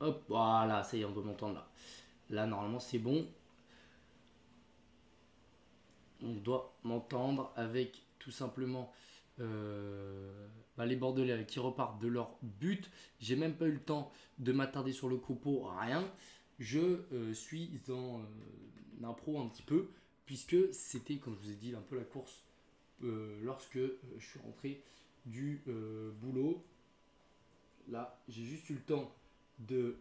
Hop, voilà, ça y est, on doit m'entendre là. Là, normalement, c'est bon. On doit m'entendre avec tout simplement euh, bah, les Bordelais qui repartent de leur but. J'ai même pas eu le temps de m'attarder sur le copo, rien. Je euh, suis en euh, impro un petit peu, puisque c'était, comme je vous ai dit, un peu la course lorsque je suis rentré du boulot. Là, j'ai juste eu le temps de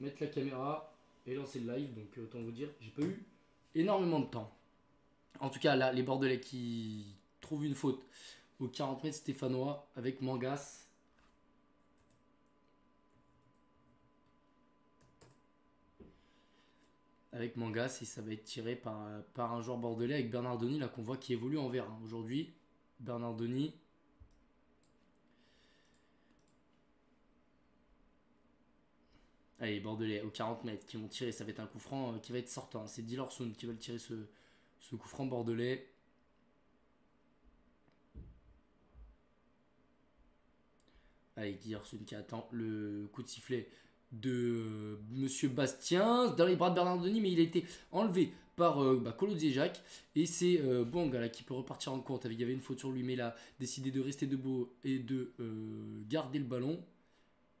mettre la caméra et lancer le live, donc autant vous dire, j'ai pas eu énormément de temps. En tout cas, là, les Bordelais qui trouvent une faute au 40 mètres stéphanois avec Mangas. Avec Mangas et ça va être tiré par, par un joueur bordelais avec Bernardoni là qu'on voit qui évolue en vert hein. aujourd'hui. Bernardoni. Allez, Bordelais au 40 mètres qui vont tirer, ça va être un coup franc euh, qui va être sortant. C'est Dilorson qui va le tirer ce, coup franc bordelais. Avec Dilorson qui attend le coup de sifflet de euh, Monsieur Bastien dans les bras de Bernard Denis, mais il a été enlevé par euh, bah, Jacques. Et c'est euh, Bong qui peut repartir en compte. Il y avait une faute sur lui, mais il a décidé de rester debout et de euh, garder le ballon.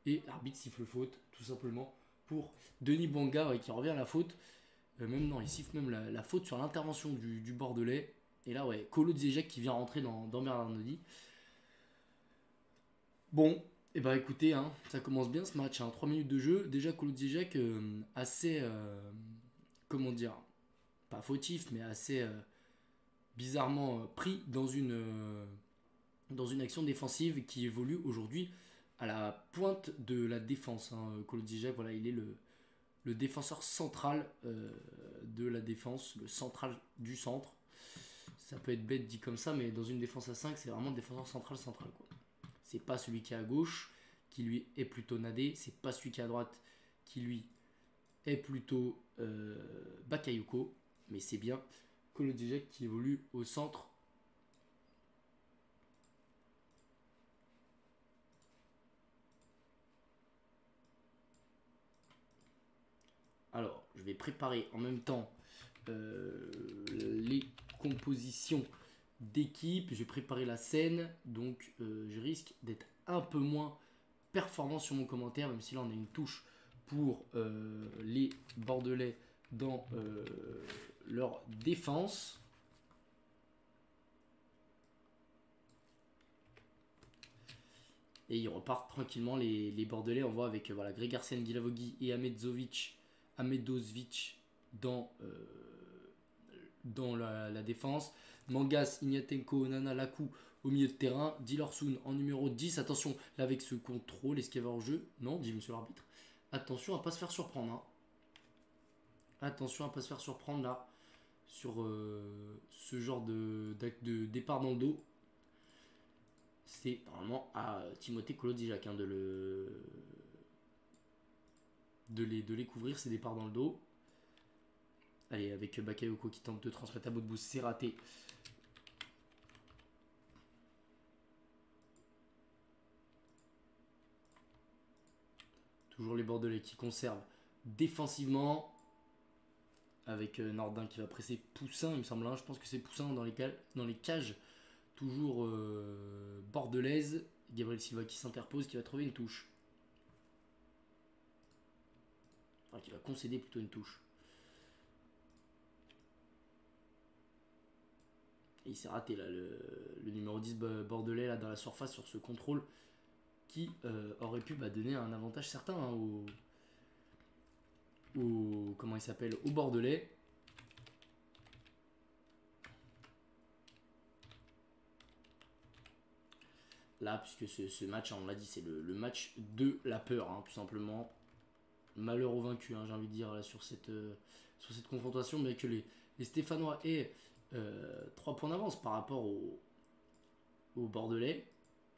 Et l'arbitre siffle faute, tout simplement, pour Denis Banga qui revient à la faute. même non, il siffle même la, faute sur l'intervention du, Bordelais. Et là, ouais, Colo Jacques qui vient rentrer dans, dans Bernard Denis. Bon, et eh ben écoutez, hein, ça commence bien ce match. Hein, 3 minutes de jeu. Déjà, Kolodziejek, euh, assez. Euh, comment dire Pas fautif, mais assez euh, bizarrement pris dans une action défensive qui évolue aujourd'hui la pointe de la défense. Hein. voilà, il est le, défenseur central de la défense, le central du centre. Ça peut être bête dit comme ça, mais dans une défense à 5, c'est vraiment le défenseur central central. Quoi c'est pas celui qui est à gauche qui lui est plutôt nadé, c'est pas celui qui est à droite qui lui est plutôt euh, Bakayoko, mais c'est bien DJ qui évolue au centre. Alors, je vais préparer en même temps euh, les compositions d'équipe, j'ai préparé la scène, donc euh, je risque d'être un peu moins performant sur mon commentaire, même si là on a une touche pour euh, les Bordelais dans leur défense. Et ils repartent tranquillement les, Bordelais. On voit avec voilà, Greg Arsène Gilavogui et Amedzovic, Amedovic dans, dans la défense. Mangas, Ignatenko, Nana Lakou au milieu de terrain. Dilorsun en numéro 10. Attention, là avec ce contrôle, est-ce qu'il y avait jeu Non, dit monsieur l'arbitre. Attention à pas se faire surprendre. Hein. Attention à pas se faire surprendre là. Sur euh, ce genre de, de, départ dans le dos. C'est normalement à Timothée Kolodijak hein, de le. De les, de les couvrir, ces départs dans le dos. Allez, avec Bakayoko qui tente de transmettre à bout de bout, c'est raté. Toujours les Bordelais qui conservent défensivement. Avec euh, Nordin qui va presser Poussin, il me semble. Hein. Je pense que c'est Poussin dans les, dans les cages. Toujours euh, bordelaise. Gabriel Silva qui s'interpose, qui va trouver une touche. Qui va concéder plutôt une touche. Et il s'est raté là, le, le, numéro 10 bordelais là, dans la surface sur ce contrôle qui euh, aurait pu bah, donner un avantage certain hein, au, comment il s'appelle au Bordelais. Là, puisque ce, match, hein, on l'a dit, c'est le, match de la peur, hein, tout simplement. Malheur au vaincu, j'ai envie de dire, sur, cette, euh, sur cette confrontation, mais que les, Stéphanois aient 3 euh, points d'avance par rapport au, au Bordelais.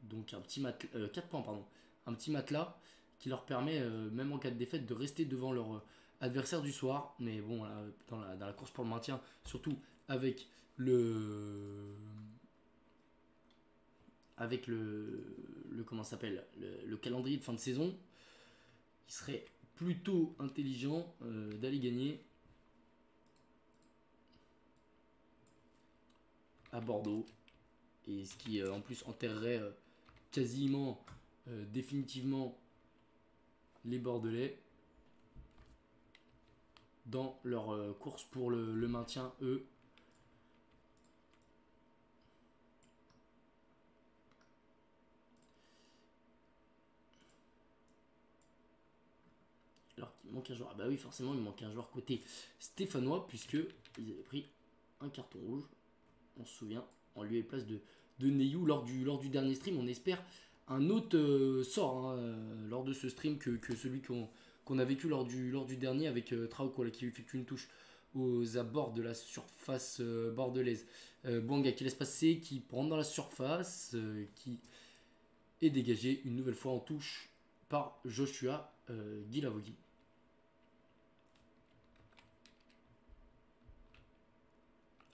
Donc un petit matelas, euh, 4 points pardon, un petit matelas qui leur permet, même en cas de défaite, de rester devant leur adversaire du soir. Mais bon, dans, la, course pour le maintien, surtout avec le avec le, le comment s'appelle? Le, calendrier de fin de saison, il serait plutôt intelligent d'aller gagner à Bordeaux. Et ce qui en plus enterrerait quasiment définitivement les Bordelais dans leur euh, course pour le, maintien, eux. Qu'il manque un joueur. Ah bah oui, forcément, il manque un joueur côté stéphanois, puisque ils avaient pris un carton rouge. On se souvient, en lieu et place de, de Neyou lors du, lors du dernier stream. On espère un autre euh, sort hein, euh, lors de ce stream que, que celui qu'on a vécu lors du, lors du dernier avec euh, Trauco qui effectue une touche aux abords de la surface euh, bordelaise. Bouanga qui laisse passer, qui prend dans la surface, qui est dégagé une nouvelle fois en touche par Joshua Guilavogui.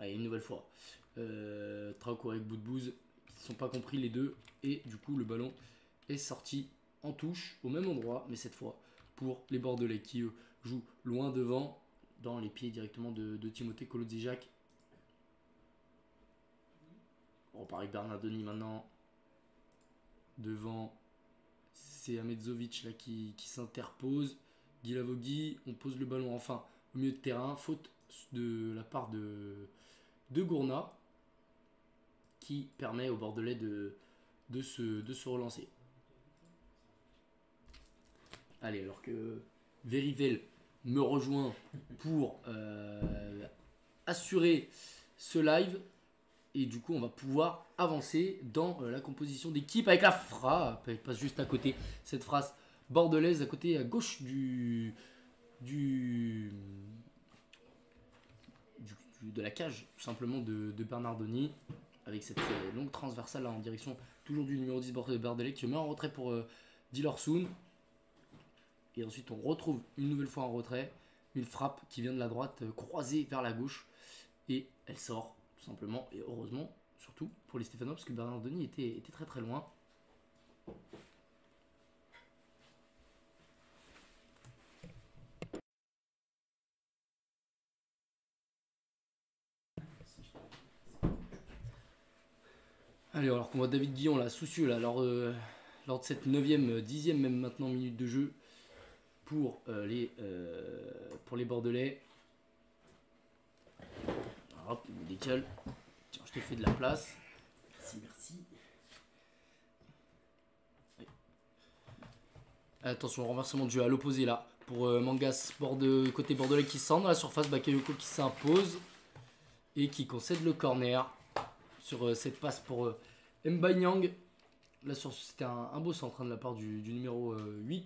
Allez, une nouvelle fois. Trauco avec bout qui ne sont pas compris les deux. Et du coup, le ballon est sorti en touche au même endroit, mais cette fois pour les Bordelais qui jouent loin devant, dans les pieds directement de, Timothée Kolodziejak. On repart avec Bernardoni maintenant. Devant, c'est Amedzovic là qui, s'interpose. Gilavogui, on pose le ballon enfin au milieu de terrain. Faute de la part de, de Gourna qui permet aux Bordelais de, de, se, de se relancer. Allez, alors que Verivel me rejoint pour euh, assurer ce live. Et du coup, on va pouvoir avancer dans euh, la composition d'équipe avec la frappe. Elle passe juste à côté. Cette phrase bordelaise à côté, à gauche du, du, de la cage, tout simplement de, Bernardoni. Avec cette euh, longue transversale en direction toujours du numéro 10 bordelais qui met en retrait pour euh. Et ensuite, on retrouve une nouvelle fois en retrait une frappe qui vient de la droite euh, croisée vers la gauche. Et elle sort, tout simplement. Et heureusement, surtout pour les Stéphanois, parce que Bernard était, était très très loin. Allez, alors qu'on voit David Guillon là, soucieux là, lors, euh, lors de cette 9ème, 10ème même maintenant minute de jeu, pour, euh, les, euh, pour les Bordelais. Hop, il me décale. Tiens, je te fais de la place. Merci, merci. Attention, renversement de jeu à l'opposé là. Pour euh, Mangas, bord de, côté bordelais qui sent dans la surface. Bakayoko qui s'impose. Et qui concède le corner. Sur cette passe pour euh, Mbanyang. Là, c'était un, beau centre hein, de la part du, numéro 8.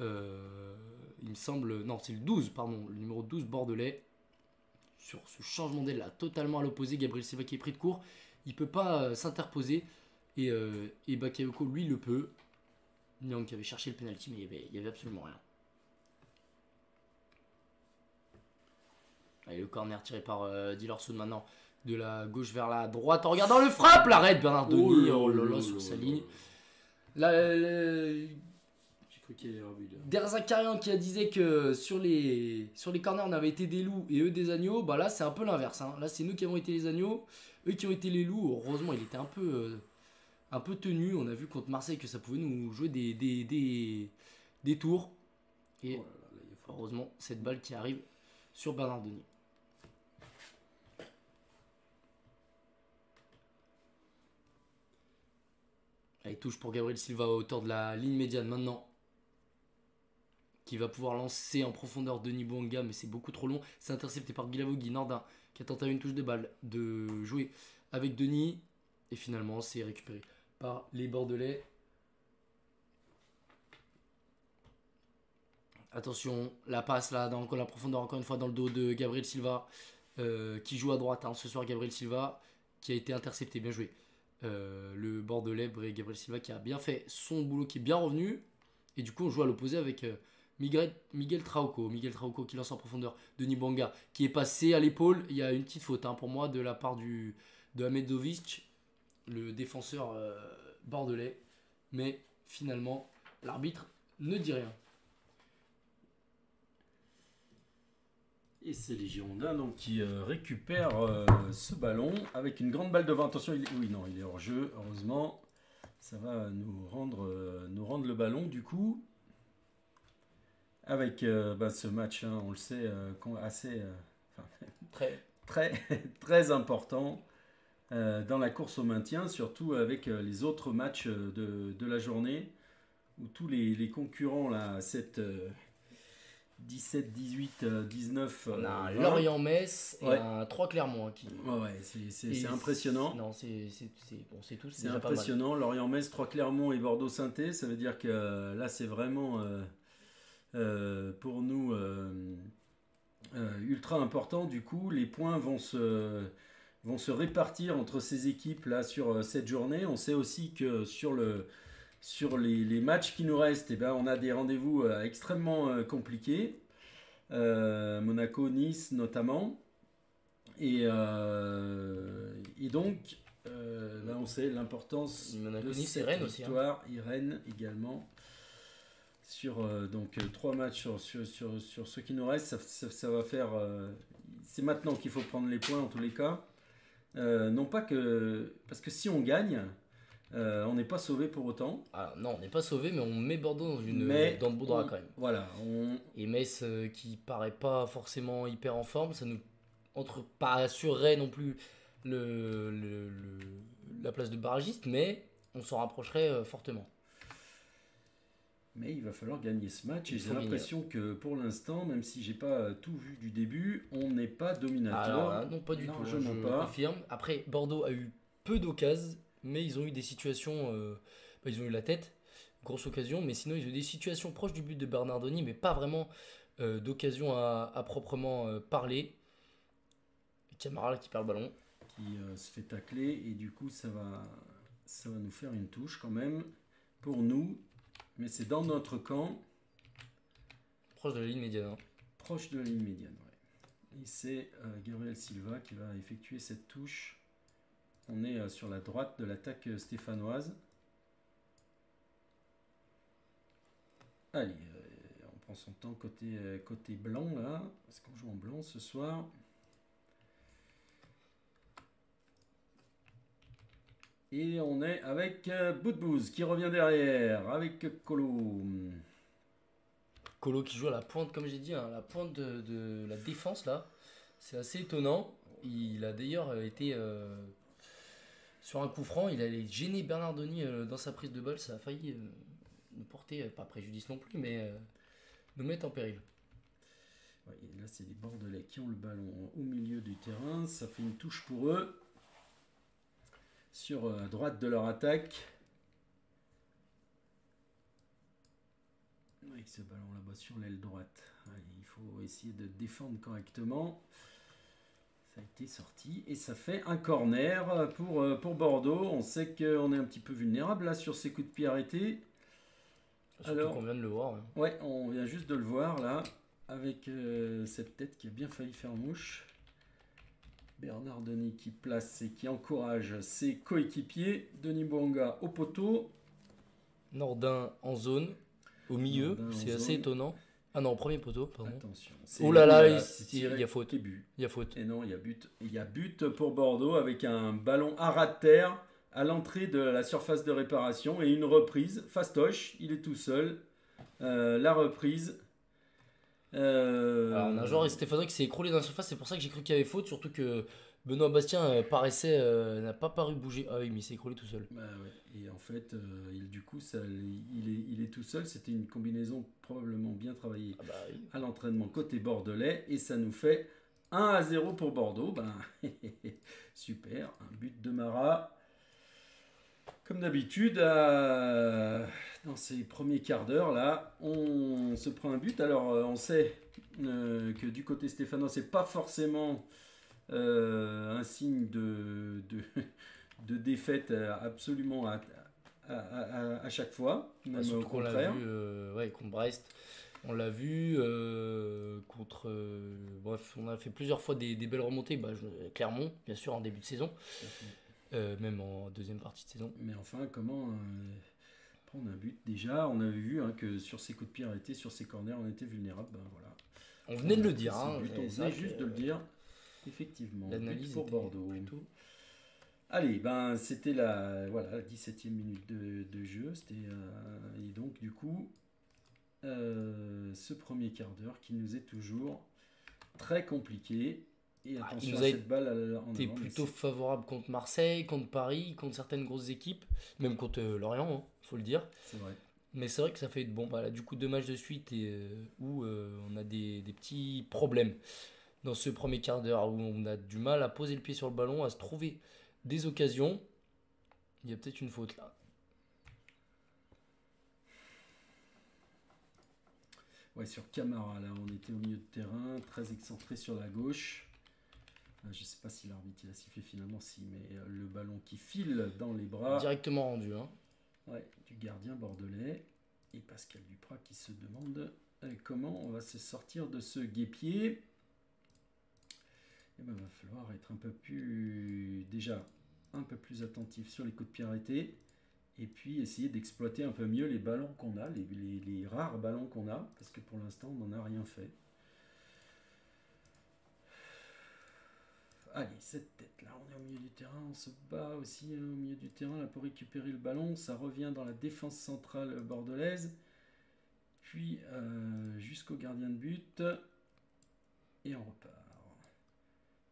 Euh, il me semble, non, c'est le 12, pardon, le numéro 12 bordelais. Sur ce changement d'aile là, totalement à l'opposé, Gabriel Silva qui est pris de court. Il peut pas euh, s'interposer. Et, euh, et Bakayoko, lui, le peut. Nyang qui avait cherché le penalty, mais il y avait, absolument rien. Allez, le corner tiré par euh, maintenant. De la gauche vers la droite en regardant le frappe. L'arrête Bernard Denis. Oh, là là, sur sa ligne. Là, Derzakarian qui a disait que sur les, sur les corners on avait été des loups et eux des agneaux, bah là c'est un peu l'inverse. Hein. Là c'est nous qui avons été les agneaux, eux qui ont été les loups. Heureusement il était un peu, euh, un peu tenu. On a vu contre Marseille que ça pouvait nous jouer des, des, des, tours. Et oh heureusement cette balle qui arrive sur Bernard Denis. Allez, touche pour Gabriel Silva à hauteur de la ligne médiane maintenant qui va pouvoir lancer en profondeur Denis Bouanga, mais c'est beaucoup trop long. C'est intercepté par Guilavogui, Nordin, qui a tenté une touche de balle de jouer avec Denis. Et finalement, c'est récupéré par les Bordelais. Attention, la passe là, dans la profondeur, encore une fois, dans le dos de Gabriel Silva, euh, qui joue à droite hein, ce soir. Gabriel Silva, qui a été intercepté, bien joué. Euh, le Bordelais, Gabriel Silva, qui a bien fait son boulot, qui est bien revenu. Et du coup, on joue à l'opposé avec. Euh, Miguel, Trauco, Miguel Trauco qui lance en profondeur, Denis Banga qui est passé à l'épaule. Il y a une petite faute hein, pour moi de la part du, de Amedovic, le défenseur euh, bordelais. Mais finalement, l'arbitre ne dit rien. Et c'est les Girondins donc, qui euh, récupèrent euh, ce ballon avec une grande balle devant. Attention, il oui, non, il est hors jeu, heureusement. Ça va nous rendre, euh, nous rendre le ballon du coup. Avec bah, ce match, hein, on le sait, assez très. très, très important dans la course au maintien, surtout avec les autres matchs de, de, la journée où tous les, les concurrents, là, cette 17, 18, 19. Lorient-Metz et un 3 Clermont. Hein, qui... Ouais, c'est impressionnant. Non, c'est bon, tout. C'est impressionnant. Lorient-Metz, 3 Clermont et Bordeaux-Sainté. Ça veut dire que euh, là, c'est vraiment euh, euh, pour nous ultra important. Du coup, les points vont se, vont se répartir entre ces équipes là sur cette journée. On sait aussi que sur le sur les, matchs qui nous restent, eh ben, on a des rendez-vous euh, extrêmement euh, compliqués. Euh, Monaco, Nice notamment. Et, donc, là, on sait l'importance de cette Rennes aussi, hein. et Rennes également. Sur donc trois matchs sur, sur, sur, ce qui nous reste, ça, va faire. c'est maintenant qu'il faut prendre les points en tous les cas. non pas que. Parce que si on gagne, euh, on n'est pas sauvé pour autant. Ah, non, on n'est pas sauvé, mais on met Bordeaux dans, une, dans le beau drap quand même. Voilà. Et Metz, euh, qui paraît pas forcément hyper en forme, ça nous entre pas assurerait non plus le, la place de barragiste, mais on s'en rapprocherait euh, fortement. Mais il va falloir gagner ce match et j'ai l'impression que pour l'instant, même si j'ai pas tout vu du début, on n'est pas dominateur. Ah, non, pas du tout. Je, hein, je confirme. Après, Bordeaux a eu peu d'occasions mais ils ont eu des situations. Euh, bah, ils ont eu la tête, grosse occasion, mais sinon ils ont eu des situations proches du but de Bernardoni, mais pas vraiment euh, d'occasion à, proprement euh, parler. Camara qui perd le ballon. Qui se fait tacler, et du coup ça va, ça va nous faire une touche quand même pour nous, mais c'est dans notre camp. Proche de la ligne médiane. Hein. Proche de la ligne médiane, ouais. Et c'est Gabriel Silva qui va effectuer cette touche. On est euh, sur la droite de l'attaque euh, stéphanoise. Allez, euh, on prend son temps côté, blanc là, parce qu'on joue en blanc ce soir? Et on est avec Boudbouz qui revient derrière, avec Colo. Colo qui joue à la pointe, comme j'ai dit, hein, la pointe de, la défense là. C'est assez étonnant. Il a d'ailleurs été sur un coup franc, il allait gêner Bernardoni euh, dans sa prise de balle. Ça a failli euh, nous porter, euh, pas préjudice non plus, mais nous mettre en péril. là, c'est les Bordelais qui ont le ballon au milieu du terrain. Ça fait une touche pour eux. Sur droite de leur attaque. Avec ce ballon là-bas sur l'aile droite. il faut essayer de défendre correctement. A été sorti et ça fait un corner pour, euh, pour Bordeaux. On sait qu'on est un petit peu vulnérable là sur ces coups de pied arrêtés. Surtout qu'on vient de le voir. Hein. Ouais, on vient juste de le voir là, avec euh, cette tête qui a bien failli faire mouche. Bernard Denis qui place et qui encourage ses coéquipiers. Denis Bonga au poteau. Nordin en zone, au milieu, c'est assez étonnant. Ah non, premier poteau, pardon. Attention. Oh là là, il, y a faute. Il y a faute. Et non, il y a but. Il y a but pour Bordeaux avec un ballon à ras de terre à l'entrée de la surface de réparation et une reprise. Fastoche, il est tout seul. Euh, la reprise. Euh... Alors, on a un joueur Stéphano qui s'est écroulé dans la surface, c'est pour ça que j'ai cru qu'il y avait faute, surtout que Benoît Bastien euh, paraissait, euh, n'a pas paru bouger. Ah oui, mais il s'est écroulé tout seul. Bah ouais. Et en fait, euh, il, du coup, ça, il, est, il est tout seul. C'était une combinaison probablement bien travaillée ah bah à l'entraînement côté bordelais. Et ça nous fait 1 à 0 pour Bordeaux. Ben, super. Un but de Marat. Comme d'habitude, dans ces premiers quarts d'heure, là, on se prend un but. Alors, on sait que du côté stéphanois, c'est pas forcément euh, un signe de, de, défaite absolument à, à, chaque fois. Même Surtout qu'on l'a vu euh, ouais, contre Brest. On l'a vu euh, contre. bref, on a fait plusieurs fois des, belles remontées. Bah, Clermont, bien sûr, en début de saison. même en deuxième partie de saison. Mais enfin, comment prendre un but? Déjà, on avait vu hein, que sur ces coups de pied arrêtés, sur ces corners, on était vulnérable. Ben, voilà. On venait de le dire. Hein, on venait juste de le dire. Effectivement. L'analyse pour Bordeaux. Allez, ben c'était la voilà 17e minute de, jeu. C'était euh, et donc du coup euh, ce premier quart d'heure qui nous est toujours très compliqué. Et ah, attention à cette balle en plutôt favorable contre Marseille, contre Paris, contre certaines grosses équipes, même contre euh, Lorient, il hein, faut le dire. C'est vrai. Mais c'est vrai que ça fait bon, voilà, du coup deux matchs de suite et, où on a des, des, petits problèmes dans ce premier quart d'heure où on a du mal à poser le pied sur le ballon, à se trouver des occasions. Il y a peut-être une faute là. Ouais, sur Camara, là, on était au milieu de terrain, très excentré sur la gauche. Euh, je ne sais pas si l'arbitre a sifflé finalement, si, mais euh, le ballon qui file dans les bras. Directement rendu. Hein. Ouais, du gardien bordelais. Et Pascal Duprat qui se demande euh, comment on va se sortir de ce guépier. Il eh ben, va falloir être un peu plus, déjà, un peu plus attentif sur les coups de pied arrêtés. Et puis essayer d'exploiter un peu mieux les ballons qu'on a, les, rares ballons qu'on a, parce que pour l'instant on n'en a rien fait. Allez, cette tête là, on est au milieu du terrain, on se bat aussi hein, au milieu du terrain là pour récupérer le ballon. Ça revient dans la défense centrale bordelaise, puis euh, jusqu'au gardien de but, et on repart.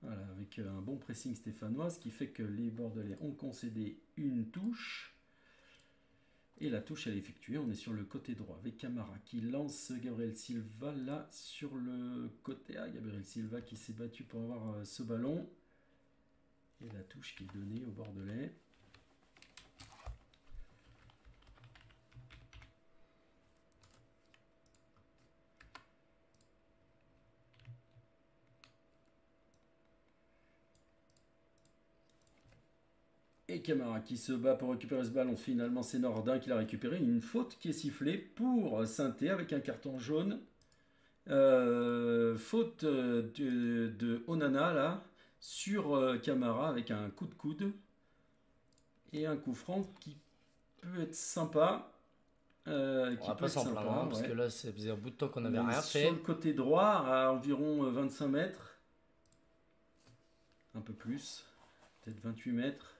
Avec euh, un bon pressing stéphanois, ce qui fait que les Bordelais ont concédé une touche. Et la touche, elle est effectuée. On est sur le côté droit avec Camara qui lance Gabriel Silva là sur le côté. Ah, Gabriel Silva qui s'est battu pour avoir euh, ce ballon. Et la touche qui est donnée au Bordelais. Et Camara qui se bat pour récupérer ce ballon. Finalement, c'est Nordin qui l'a récupéré. Une faute qui est sifflée pour Sainté avec un carton jaune. Euh, faute de, de, Onana là sur euh, Camara avec un coup de coude et un coup franc qui peut être sympa. Euh, qui peut être sympa, hein, parce que là, ça faisait un bout de temps qu'on avait rien fait. Sur le côté droit, à environ 25 mètres, un peu plus, peut-être 28 mètres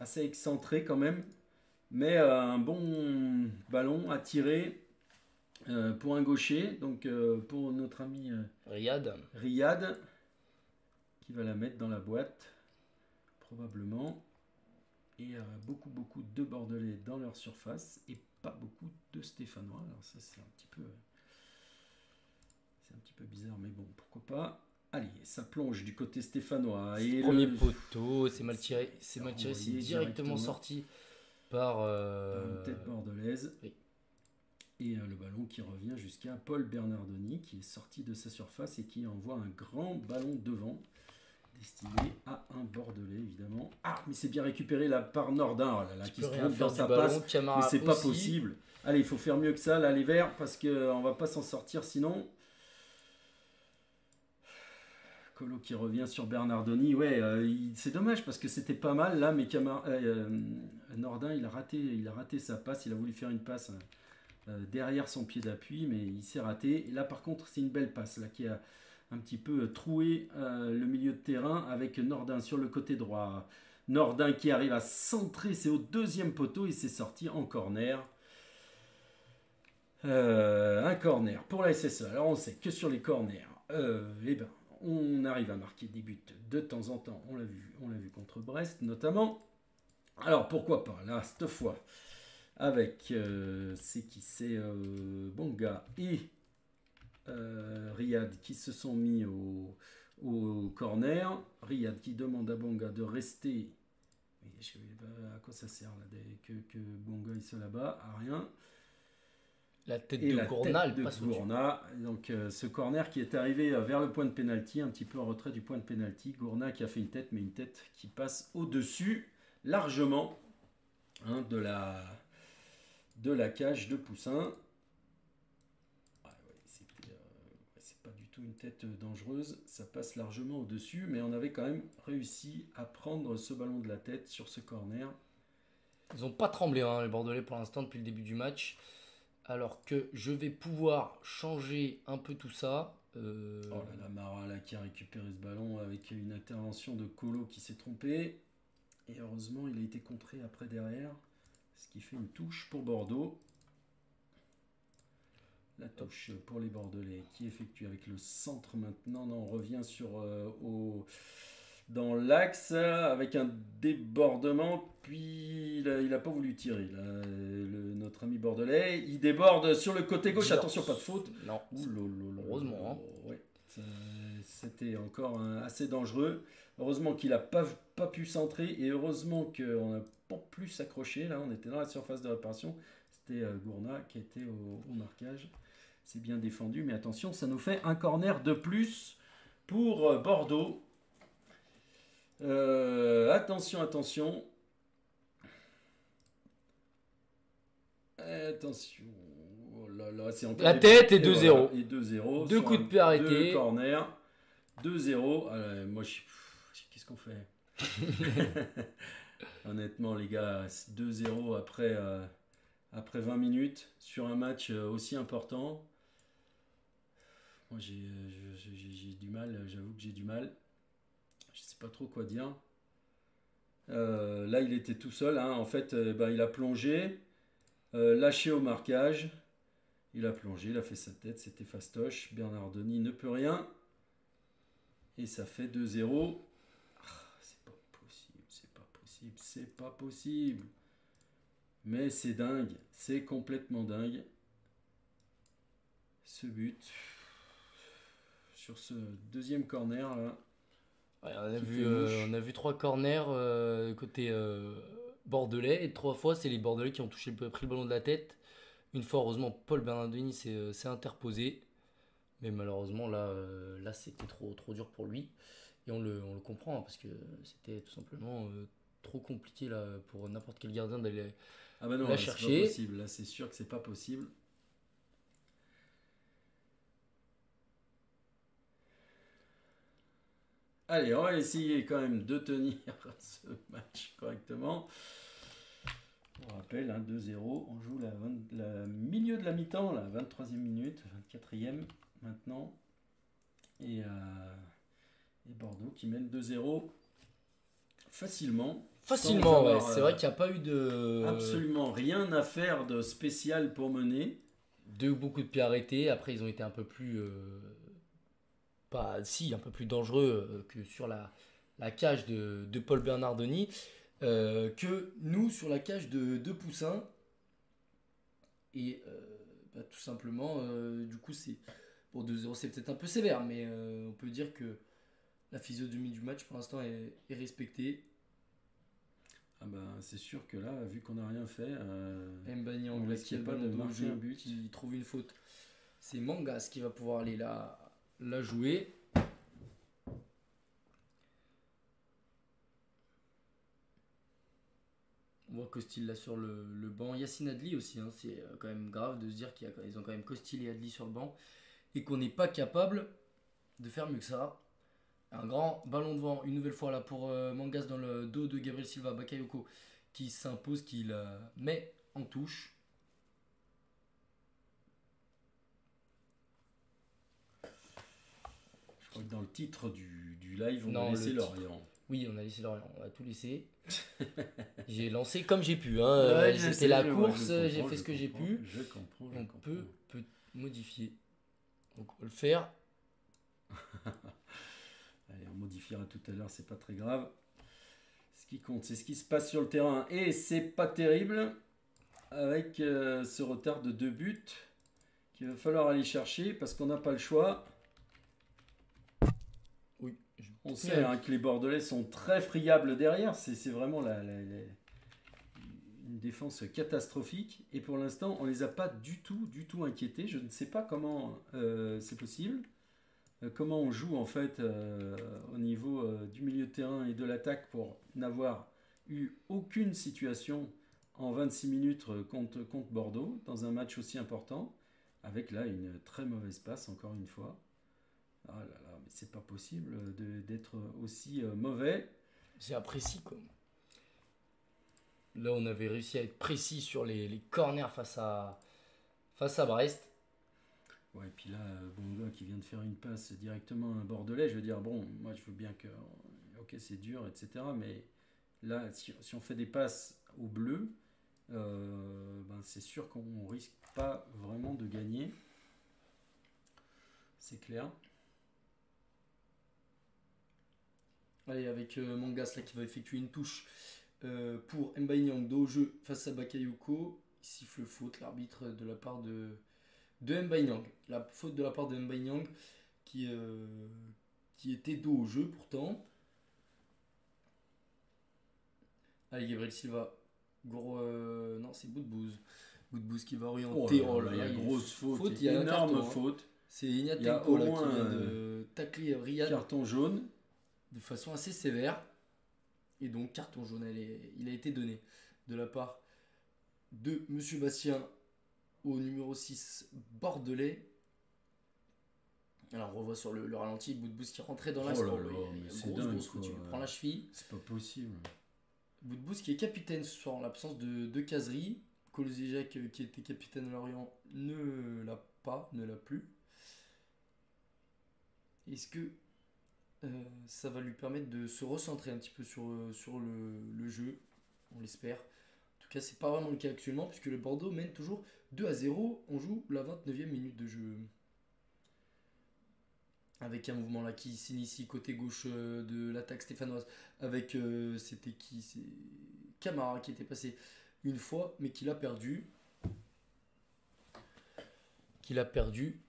assez excentré quand même, mais euh, un bon ballon à tirer euh, pour un gaucher, donc euh, pour notre ami Riyad. Riyad, qui va la mettre dans la boîte, probablement. Et beaucoup, beaucoup de Bordelais dans leur surface et pas beaucoup de Stéphanois. Alors ça, c'est un petit peu... C'est un petit peu bizarre, mais bon, pourquoi pas. Allez, ça plonge du côté stéphanois. Et premier poteau, c'est mal tiré. C'est mal tiré, c'est directement, sorti par, euh, une tête bordelaise. Et euh, le ballon qui revient jusqu'à Paul Bernardoni, qui est sorti de sa surface et qui envoie un grand ballon devant, destiné à un Bordelais, évidemment. Ah, mais c'est bien récupéré là par Nordin, oh là, qui se trouve dans sa passe. Mais c'est pas possible. Allez, il faut faire mieux que ça, là, les Verts, parce qu'on euh, va pas s'en sortir sinon. Colo qui revient sur Bernardoni, ouais, euh, c'est dommage parce que c'était pas mal là, mais Camar euh, euh, Nordin, il a raté, il a raté sa passe, il a voulu faire une passe derrière son pied d'appui, mais il s'est raté. Et là, par contre, c'est une belle passe là qui a un petit peu troué le milieu de terrain avec Nordin sur le côté droit. Nordin qui arrive à centrer, c'est au deuxième poteau, il s'est sorti en corner. un corner pour la SSE. Alors on sait que sur les corners, eh ben, on arrive à marquer des buts de temps en temps. On l'a vu, on l'a vu contre Brest notamment. Alors pourquoi pas là cette fois avec euh, c'est qui c'est euh, Bonga et euh, Riyad qui se sont mis au, corner. Riyad qui demande à Bonga de rester. Mais je sais pas à quoi ça sert là, que, que Bonga il se là-bas à rien. La tête de Gourna. Donc euh, ce corner qui est arrivé euh, vers le point de pénalty, un petit peu en retrait du point de pénalty. Gourna qui a fait une tête, mais une tête qui passe au-dessus largement hein, de, la, de la cage de Poussin. Ah euh, c'est pas du tout une tête dangereuse, ça passe largement au-dessus, mais on avait quand même réussi à prendre ce ballon de la tête sur ce corner. Ils n'ont pas tremblé, hein, les Bordelais, pour l'instant, depuis le début du match alors que je vais pouvoir changer un peu tout ça. Euh, oh là là, Mara là, qui a récupéré ce ballon avec une intervention de Colo qui s'est trompé. Et heureusement, il a été contré après derrière. Ce qui fait une touche pour Bordeaux. La touche pour les Bordelais qui effectue avec le centre maintenant. Non, on revient sur euh, au, dans l'axe avec un débordement. Puis il n'a pas voulu tirer. le, notre ami Bordelais, il déborde sur le côté gauche. Attention, pas de faute. Non. Heureusement. Hein. C'était encore assez dangereux. Heureusement qu'il n'a pas, pas pu centrer et heureusement qu'on n'a pas plus s'accrocher. Là, on était dans la surface de réparation. C'était euh, Gourna qui était au marquage. C'est bien défendu, mais attention, ça nous fait un corner de plus pour euh, Bordeaux. Euh, attention, attention. Attention. Oh là là, La tête est 2-0. Et 2-0. Deux coups de pied arrêtés. Deux corners. 2-0. moi, qu'est-ce qu'on fait? Honnêtement, les gars, 2-0 après, euh, après 20 minutes sur un match aussi important. Moi, euh, j'ai du mal, j'avoue que j'ai du mal. Je sais pas trop quoi dire. Euh, là, il était tout seul. Hein. En fait, euh, ben, il a plongé, lâché au marquage. Il a plongé, il a fait sa tête, c'était fastoche. Bernard Denis ne peut rien. Et ça fait 2-0. Ah, c'est pas possible, c'est pas possible, c'est pas possible. Mais c'est dingue, c'est complètement dingue. Ce but sur ce deuxième corner. On, a vu, euh, on a vu trois corners euh, côté euh, bordelais et trois fois c'est les bordelais qui ont touché, pris le ballon de la tête. Une fois, heureusement, Paul Bernardini s'est interposé. Mais malheureusement, là, là c'était trop, trop dur pour lui. Et on le, on le comprend hein, parce que c'était tout simplement trop compliqué là, pour n'importe quel gardien d'aller ah bah non, la chercher. possible. Là, c'est sûr que c'est pas possible. Allez, on va essayer quand même de tenir ce match correctement. On rappelle, 2-0, hein, on joue la, milieu de la mi-temps, la 23e minute, 24e maintenant. Et, euh, et Bordeaux qui mène 2-0 facilement. Facilement, ouais. C'est vrai qu'il n'y a pas eu de. Absolument rien à faire de spécial pour mener. Deux beaucoup de pieds arrêtés. Après, ils ont été un peu plus. Euh, pas si un peu plus dangereux euh, que sur la, la cage de, de Paul Bernardoni, euh, que nous sur la cage de, de Poussin. Et euh, bah, tout simplement, du coup, c'est pour 2-0, c'est peut-être un peu sévère, mais on peut dire que la physionomie du match pour l'instant est, est, respectée. Ah bah, c'est sûr que là, vu qu'on n'a rien fait, Mbani Anglais qui pas de marquer un but, qui trouve une faute. C'est Mangas qui va pouvoir aller là la jouer. On voit Costil là sur le, banc. Yacine Adli aussi, hein. c'est euh, quand même grave de se dire qu'ils ont quand même Costil et Adli sur le banc et qu'on n'est pas capable de faire mieux que ça. Un grand ballon devant, une nouvelle fois là pour euh, Mangas dans le dos de Gabriel Silva, Bakayoko qui s'impose, qui la met en touche. Dans le titre du, du live, on a laissé l'Orient. Oui, on a laissé l'Orient, on a tout laissé. j'ai lancé comme j'ai pu. Hein. C'était la course, j'ai fait ce que j'ai pu. Je comprends. on Peut, peut modifier. Donc on va le faire. Allez, on modifiera tout à l'heure, c'est pas très grave. Ce qui compte, c'est ce qui se passe sur le terrain. Et c'est pas terrible avec euh, ce retard de deux buts qu'il va falloir aller chercher parce qu'on n'a pas le choix. On sait hein, que les Bordelais sont très friables derrière. C'est vraiment la, une défense catastrophique. Et pour l'instant, on ne les a pas du tout, du tout inquiétés. Je ne sais pas comment euh, c'est possible. Euh, comment on joue en fait euh, au niveau du milieu de terrain et de l'attaque pour n'avoir eu aucune situation en 26 minutes contre, contre Bordeaux dans un match aussi important. Avec là une très mauvaise passe encore une fois. Ah là là, c'est pas possible d'être aussi euh, mauvais. C'est imprécis, quoi. Là, on avait réussi à être précis sur les, les corners face à, face à Brest. Ouais, et puis là, Bonga qui vient de faire une passe directement à un Bordelais, je veux dire, bon, moi je veux bien que. Ok, c'est dur, etc. Mais là, si, on fait des passes au bleu, euh, ben c'est sûr qu'on risque pas vraiment de gagner. C'est clair. Allez, avec euh, Mangas là qui va effectuer une touche euh, pour Mbaye au jeu face à Bakayoko. Il siffle faute, l'arbitre de la part de, de Nyang. La faute de la part de Mbaye qui, euh, qui était dos au jeu pourtant. Allez, Gabriel Silva. Gros, non, c'est Boudbouz. Boudbouz qui va orienter. Oh, là, il y a grosse faute, il y a énorme hein. faute. C'est Ignatenko qui vient de tacler Riyad. Carton jaune de façon assez sévère. Et donc, carton jaune, il a été donné de la part de Monsieur Bastien au numéro 6 bordelais. Alors on revoit sur le, ralenti boost qui rentrait dans la oh grosse, tu prends la cheville. C'est pas possible. Boost qui est capitaine ce soir en l'absence de, de caserie. Colosijek euh, qui était capitaine à Lorient ne l'a pas, ne l'a plus. Est-ce que euh, ça va lui permettre de se recentrer un petit peu sur, euh, le, jeu, on l'espère. En tout cas, c'est pas vraiment le cas actuellement, puisque le Bordeaux mène toujours 2 à 0. On joue la 29e minute de jeu. Avec un mouvement là qui s'initie côté gauche euh, de l'attaque stéphanoise. Avec, c'était qui Camara qui était passé une fois, mais qui l'a perdu. Qui l'a perdu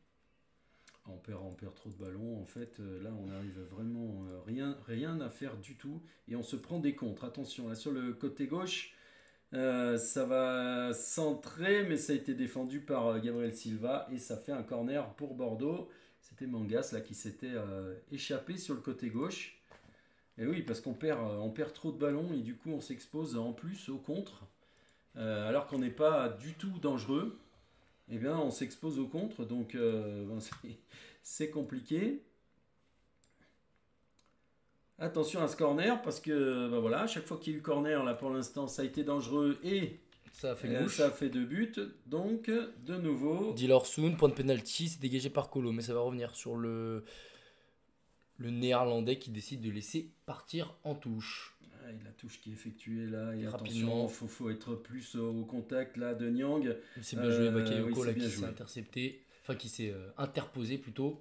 on perd, trop de ballons. En fait, euh, là, on arrive vraiment euh, rien, rien à faire du tout et on se prend des contres. Attention, là sur le côté gauche, euh, ça va centrer, mais ça a été défendu par Gabriel Silva et ça fait un corner pour Bordeaux. C'était Mangas là qui s'était échappé sur le côté gauche. Et oui, parce qu'on perd, on perd trop de ballons et du coup on s'expose en plus au contre, alors qu'on n'est pas du tout dangereux eh bien, on s'expose au contre, donc euh, c'est compliqué. Attention à ce corner, parce que ben voilà, à chaque fois qu'il y a eu corner, là pour l'instant, ça a été dangereux et ça a fait, euh, ça a fait deux buts. Donc, de nouveau. Dilorsoun, point de penalty, c'est dégagé par Colo, mais ça va revenir sur le, le néerlandais qui décide de laisser partir en touche. La touche qui est effectuée là, et, attention, il faut, être être plus au contact là de Nyang. C'est bien joué Bakayoko euh, qui s'est intercepté, enfin qui s'est euh, interposé plutôt.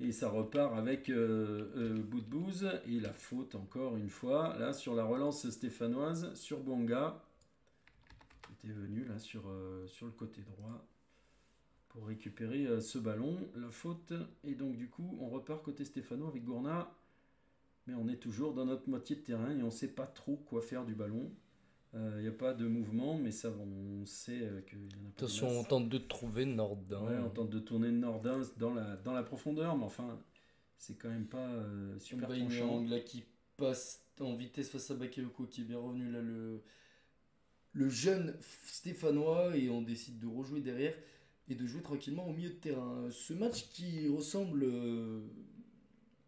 Et ça repart avec euh, euh et la faute encore une fois là sur la relance stéphanoise sur Bonga. Qui était venu là sur, sur le côté droit pour récupérer ce ballon. La faute et donc du coup on repart côté stéphano avec Gourna mais on est toujours dans notre moitié de terrain et on ne sait pas trop quoi faire du ballon. Il euh, n'y a pas de mouvement, mais ça, on sait euh, qu'il y en a pas Attention, on tente de trouver Nordin. Ouais, on tente de tourner Nordin dans la, dans la profondeur, mais enfin, c'est quand même pas euh, super tranchant. là qui passe en vitesse face à Bakayoko, qui est bien revenu là, le, le jeune Stéphanois, et on décide de rejouer derrière et de jouer tranquillement au milieu de terrain. Ce match qui ressemble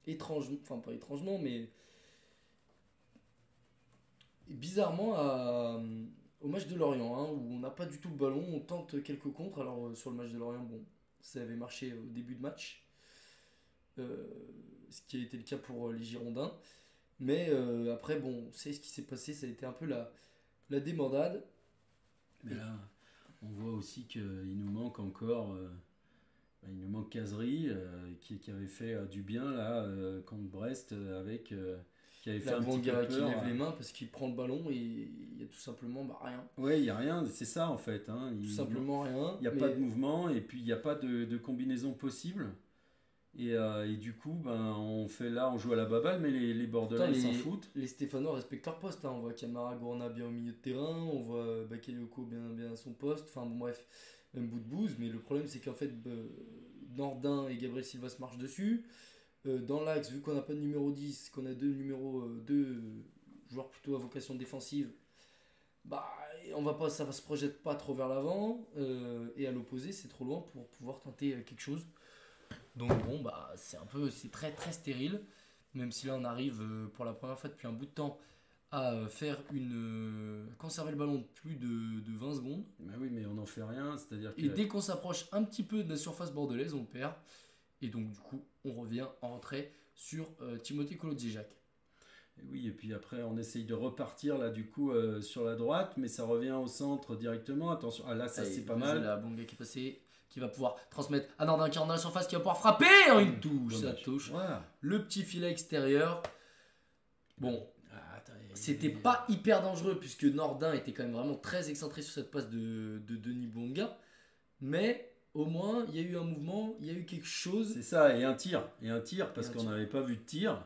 étrangement, enfin pas étrangement, mais bizarrement à, au match de Lorient, hein, où on n'a pas du tout le ballon, on tente quelques contres. Alors euh, sur le match de Lorient, bon, ça avait marché au début de match, euh, ce qui a été le cas pour euh, les Girondins. Mais après, bon, on sait ce qui s'est passé, ça a été un peu la, la démordade. Mais là, on voit aussi qu'il nous manque encore bah, il nous manque Casery euh, qui, avait fait euh, du bien là euh, contre Brest avec qui avait fait un petit peu qui lève les mains parce qu'il prend le ballon et il y a tout simplement bah, rien. Ouais, il y a rien, c'est ça en fait. Hein. tout simplement rien. Il n'y a pas de mouvement et puis il n'y a pas de, combinaison possible. Et, et, du coup, ben, on fait là, on joue à la baballe, mais les, les Bordelais s'en foutent. Les Stéphanois respectent leur poste. Hein. On voit Camara Gourna bien au milieu de terrain, on voit Bakayoko bien, bien à son poste. Enfin bon, bref un bout de bouse, mais le problème c'est qu'en fait euh, Nordin et Gabriel Silva se marchent dessus. Euh, dans l'axe, vu qu'on n'a pas de numéro 10, qu'on a deux numéros, euh, deux joueurs plutôt à vocation défensive, bah on va pas, ça va se projette pas trop vers l'avant, et à l'opposé c'est trop loin pour pouvoir tenter quelque chose. Donc bon bah c'est un peu, c'est très très stérile, même si là on arrive pour la première fois depuis un bout de temps à euh, faire une. Euh, conserver le ballon plus de, de 20 secondes. Bah oui, mais on n'en fait rien. C'est-à-dire Et dès qu'on s'approche un petit peu de la surface bordelaise, on perd. Et donc, du coup, on revient en retrait sur euh, Timothée Kolodjijak. Oui, et puis après, on essaye de repartir là, du coup, sur la droite, mais ça revient au centre directement. Attention, ah, là, ça c'est pas mal. Là, bon gars qui est passé, qui va pouvoir transmettre à Nordin qui est dans la surface, qui va pouvoir frapper en une touche. Ça touche. Le petit filet extérieur. Bon, c'était pas hyper dangereux puisque Nordin était quand même vraiment très excentré sur cette passe de, Denis Bonga. Mais au moins, il y a eu un mouvement, il y a eu quelque chose. C'est ça, et un tir. Et un tir parce qu'on n'avait pas vu de tir.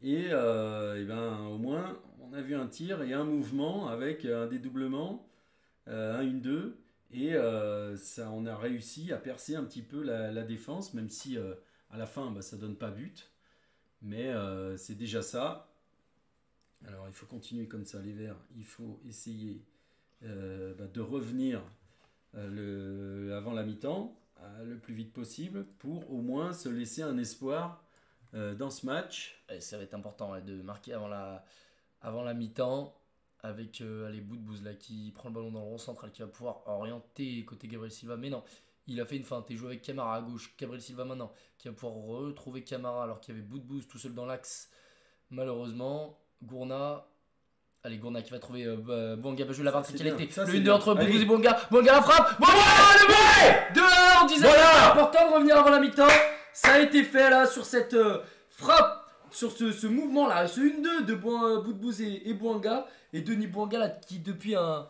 Et, euh, et, ben, au moins, on a vu un tir et un mouvement avec un dédoublement, euh, un 1-2. Et euh, ça, on a réussi à percer un petit peu la, défense, même si à la fin, bah, ça donne pas but. Mais c'est déjà ça. Alors il faut continuer comme ça, les Verts. Il faut essayer euh, bah, de revenir euh, avant la mi-temps euh, le plus vite possible pour au moins se laisser un espoir dans ce match. ça va être important de marquer avant la, avant la mi-temps avec les Boudbouz là qui prend le ballon dans le rond central qui va pouvoir orienter côté Gabriel Silva. Mais non, il a fait une feinte et joue avec Camara à gauche. Gabriel Silva maintenant qui va pouvoir retrouver Camara alors qu'il y avait Boudbouz tout seul dans l'axe. Malheureusement, Gourna. Allez, Gourna qui va trouver euh, bah, Bonga va jouer la verticalité. Le 1 entre Boubou et Bonga. Bonga la frappe. Bonga le but Dehors, on disait voilà. important de revenir avant la mi-temps. Ça a été fait là sur cette euh, frappe, sur ce, mouvement là, ce 1-2 de Boudbouz et, et Bonga. Et Denis là qui depuis un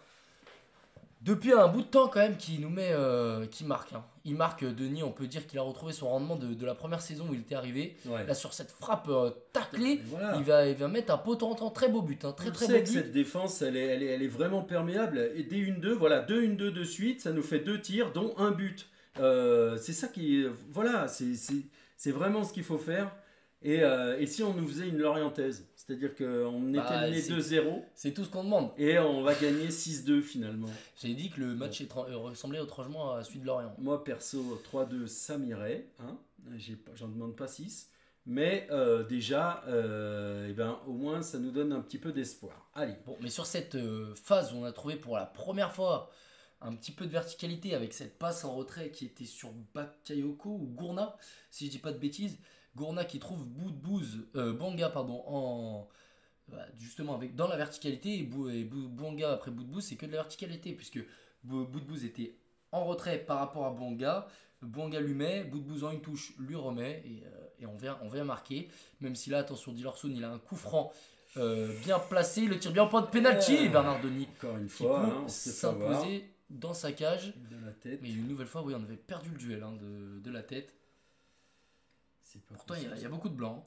depuis un bout de temps quand même qui nous met euh, qui marque hein. il marque euh, Denis. On peut dire qu'il a retrouvé son rendement de, la première saison où il était arrivé. Là sur cette frappe euh, taclée il va il va mettre un rentrant très beau but hein. très très beau but. cette défense elle est, elle est, elle est vraiment perméable. Et dès une 2 voilà 2 une 2 de suite ça nous fait deux tirs dont un but. C'est ça qui voilà c'est vraiment ce qu'il faut faire et, et si on nous faisait une Lorientaise c'est-à-dire qu'on était bah, mené 2-0. C'est tout ce qu'on demande. Et on va gagner 6-2 finalement. J'ai dit que le match euh, ressemblait étrangement à celui de Lorient. Moi perso, 3-2, ça m'irait. Hein J'en demande pas 6. Mais euh, déjà, euh, eh ben, au moins, ça nous donne un petit peu d'espoir. Allez. Bon, mais sur cette phase où on a trouvé pour la première fois un petit peu de verticalité avec cette passe en retrait qui était sur Bakayoko ou Gourna, si je dis pas de bêtises. Gourna qui trouve Boudbouz, euh, Banga pardon, en, bah, justement avec, dans la verticalité et, Bou, et Bonga après Boudbouz c'est que de la verticalité puisque Boudbouz était en retrait par rapport à Bonga. Bonga lui met, Boudbouz en une touche lui remet et, euh, on, vient, on vient marquer. Même si là, attention, Dilorson il a un coup franc euh, bien placé, il le tire bien en point de penalty, Bernard Denis. Encore une fois, hein, s'imposer dans sa cage. De la tête. Mais une nouvelle fois, oui, on avait perdu le duel hein, de, de la tête. Pourtant, il y, a beaucoup de blanc.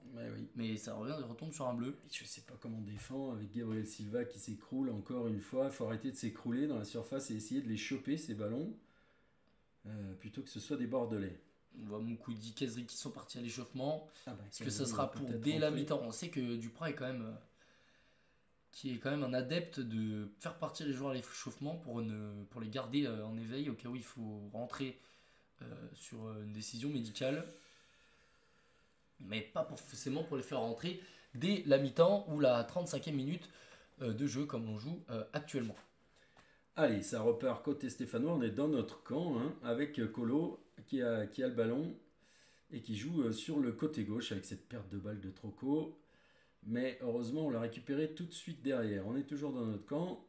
Mais ça revient, retombe sur un bleu. Je sais pas comment on défend avec Gabriel Silva qui s'écroule encore une fois. Il faut arrêter de s'écrouler dans la surface et essayer de les choper, ces ballons, euh, plutôt que ce soit des bordelais. On voit Moukoudi, Kazri qui sont partis à l'échauffement. Ah bah, Est-ce que ça sera pour dès la mi-temps? On sait que Duprat est quand même. Euh, qui est quand même un adepte de faire partir les joueurs à l'échauffement pour, pour les garder euh, en éveil au cas où il faut rentrer sur une décision médicale mais pas forcément pour les faire rentrer dès la mi-temps ou la 35e minute euh, de jeu comme on joue euh, actuellement. Allez, ça repart côté stéphanois, on est dans notre camp hein, avec Colo qui a, qui a le ballon et qui joue euh, sur le côté gauche avec cette perte de balle de Troco. Mais heureusement, on l'a récupéré tout de suite derrière. On est toujours dans notre camp.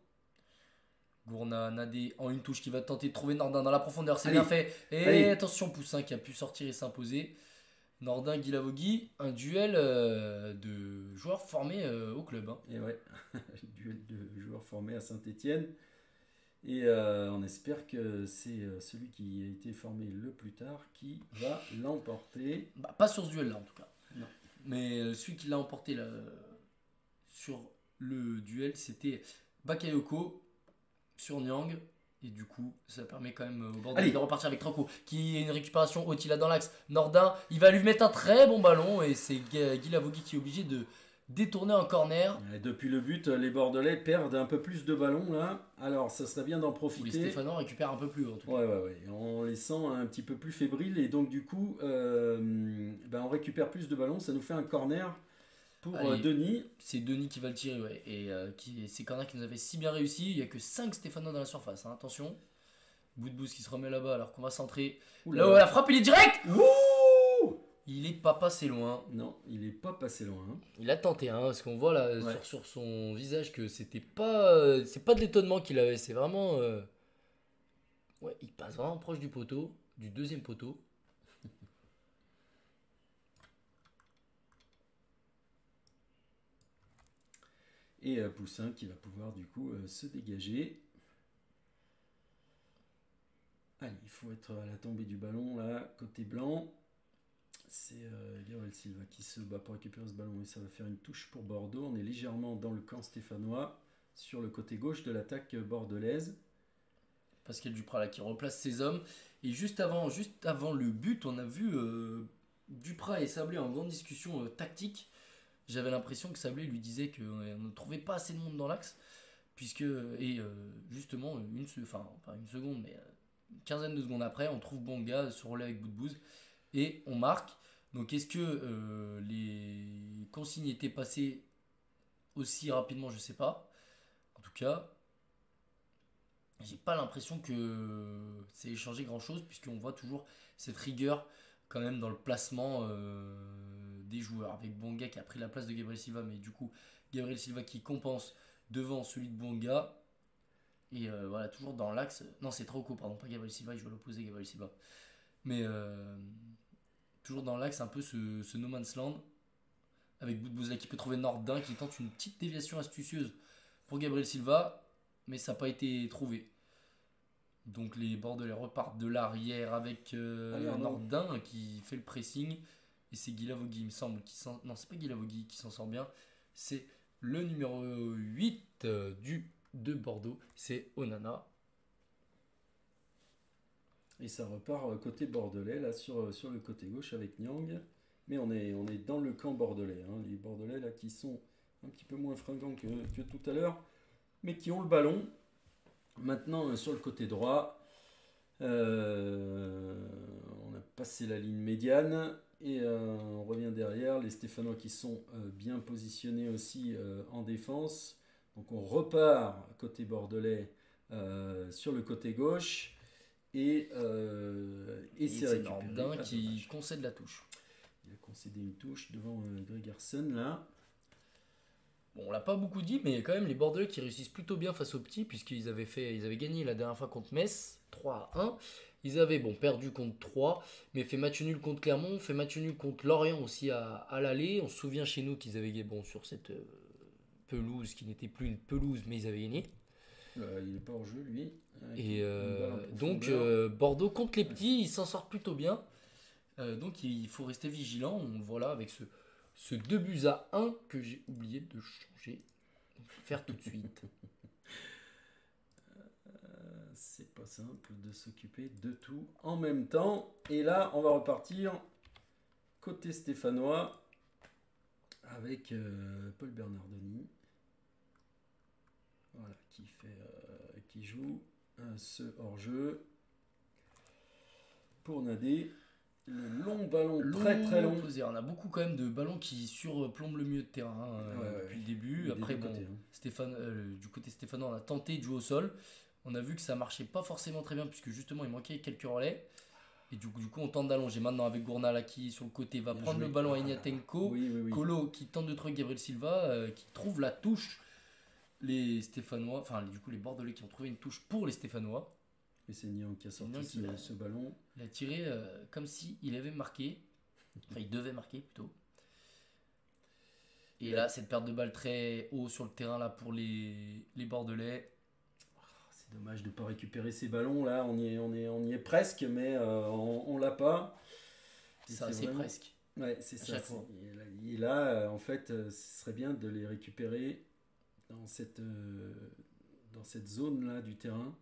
Gourna, Nadé en une touche qui va tenter de trouver Nordin dans la profondeur. C'est bien fait. Et attention, Poussin qui a pu sortir et s'imposer. Nordin Guilavogui, un duel euh, de joueurs formés euh, au club. Hein. Et ouais, duel de joueurs formés à Saint-Etienne. Et euh, on espère que c'est celui qui a été formé le plus tard qui va l'emporter. Bah, pas sur ce duel-là en tout cas. Mais celui qui l'a emporté sur le duel, c'était Bakayoko sur Nyang et du coup, ça permet quand même au Bordeaux de repartir avec Tranco, qui est une récupération Otila dans l'axe. Nordin, il va lui mettre un très bon ballon et c'est Guy Lavogui qui est obligé de détourner en corner. depuis le but, les Bordelais perdent un peu plus de ballons là. Alors, ça serait bien d'en profiter. Les Stéphanois récupèrent un peu plus en tout cas. Ouais, ouais, ouais. On les sent un petit peu plus fébriles et donc du coup, euh, ben, on récupère plus de ballons. Ça nous fait un corner pour euh, Denis. C'est Denis qui va le tirer, ouais. Et euh, qui, c'est corner qui nous avait si bien réussi. Il n'y a que 5 Stéphanois dans la surface, hein. attention. Bout de qui se remet là-bas alors qu'on va centrer. Là, la frappe, il est direct Il est pas passé loin. Non, il est pas passé loin. Il a tenté, hein, parce qu'on voit là sur, sur, son visage que c'était pas. Euh, c'est pas de l'étonnement qu'il avait, c'est vraiment. Ouais, il passe vraiment proche du poteau, du deuxième poteau. Et euh, Poussin qui va pouvoir du coup euh, se dégager. Allez, il faut être à la tombée du ballon là, côté blanc. C'est euh, Gabriel Silva qui se bat pour récupérer ce ballon et ça va faire une touche pour Bordeaux. On est légèrement dans le camp stéphanois sur le côté gauche de l'attaque bordelaise. Pascal Duprat là qui replace ses hommes. Et juste avant, juste avant le but, on a vu Duprat et Sablé en grande discussion tactique j'avais l'impression que Sablé lui disait qu'on ne trouvait pas assez de monde dans l'axe, puisque, et euh, justement, une, enfin, pas une seconde, mais euh, une quinzaine de secondes après, on trouve Bonga sur relais avec bout et on marque. Donc est-ce que euh, les consignes étaient passées aussi rapidement? Je sais pas. En tout cas, j'ai pas l'impression que c'est échangé grand chose, puisqu'on voit toujours cette rigueur quand même dans le placement des joueurs, avec Bonga qui a pris la place de Gabriel Silva, mais du coup, Gabriel Silva qui compense devant celui de Bonga. Et euh, voilà, toujours dans l'axe. Non, c'est Trauco, pardon, pas Gabriel Silva, je vais l'opposer, Gabriel Silva. Mais euh, toujours dans l'axe, un peu ce, ce, No Man's Land, avec Boudbouzla qui peut trouver Nordin, qui tente une petite déviation astucieuse pour Gabriel Silva, mais ça n'a pas été trouvé. Donc les Bordelais repartent de l'arrière avec euh, Nordin qui fait le pressing et c'est Guilavogui, il me semble, qui s'en... Non, c'est pas Guilavogui qui s'en sort bien. C'est le numéro 8 euh, du, de Bordeaux. C'est Onana. Et ça repart euh, côté bordelais, là, sur, euh, sur le côté gauche avec Nyang. Mais on est, on est dans le camp bordelais. Hein. Les bordelais, là, qui sont un petit peu moins fringants que, que tout à l'heure. Mais qui ont le ballon. Maintenant, sur le côté droit, on a passé la ligne médiane. Et euh, on revient derrière, les Stéphanois qui sont euh, bien positionnés aussi euh, en défense. Donc on repart côté bordelais sur le côté gauche. Et, et, c'est Nordin qui concède la touche. Il a concédé une touche devant Gregerson là. Bon, on l'a pas beaucoup dit, mais quand même les Bordelais qui réussissent plutôt bien face aux petits, puisqu'ils avaient, fait, ils avaient gagné la dernière fois contre Metz, 3 à 1. Ils avaient bon, perdu contre 3, mais fait match nul contre Clermont, fait match nul contre Lorient aussi à, à l'aller. On se souvient chez nous qu'ils avaient gagné bon, sur cette euh, pelouse qui n'était plus une pelouse, mais ils avaient gagné. Euh, il est pas hors jeu, lui. Et euh, donc, Bordeaux contre les petits, ils s'en sortent plutôt bien. donc, il faut rester vigilant. On voit là avec ce, ce 2 buts à 1 que j'ai oublié de changer. Faire tout de suite. c'est pas simple de s'occuper de tout en même temps. Et là, on va repartir côté stéphanois avec euh, Paul Bernardoni. Voilà, qui, fait, euh, qui joue euh, ce hors-jeu pour Nadé. Le long ballon, très très long. On a beaucoup quand même de ballons qui surplombent le milieu de terrain depuis le début. Après, bon, hein. Stéphane, du côté stéphanois, on a tenté de jouer au sol. On a vu que ça marchait pas forcément très bien puisque justement il manquait quelques relais. Et du coup, du coup on tente d'allonger. Maintenant avec Gournala qui sur le côté va prendre le ballon à Ignatenko. Colo qui tente de trouver Gabriel Silva euh, qui trouve la touche. Les Stéphanois, enfin du coup les Bordelais qui ont trouvé une touche pour les Stéphanois. Et c'est Nian qui a sorti ce, ballon. Il a tiré euh, comme si il avait marqué. Enfin il devait marquer plutôt. Et là, cette perte de balle très haut sur le terrain là pour les, les Bordelais. C'est dommage de ne pas récupérer ces ballons là. On y est, on est, on y est presque, mais euh, on, ne l'a pas. Ça, c'est presque. Ouais, c'est ça. Et là, euh, en fait, euh, ce serait bien de les récupérer dans cette, dans cette zone là du terrain.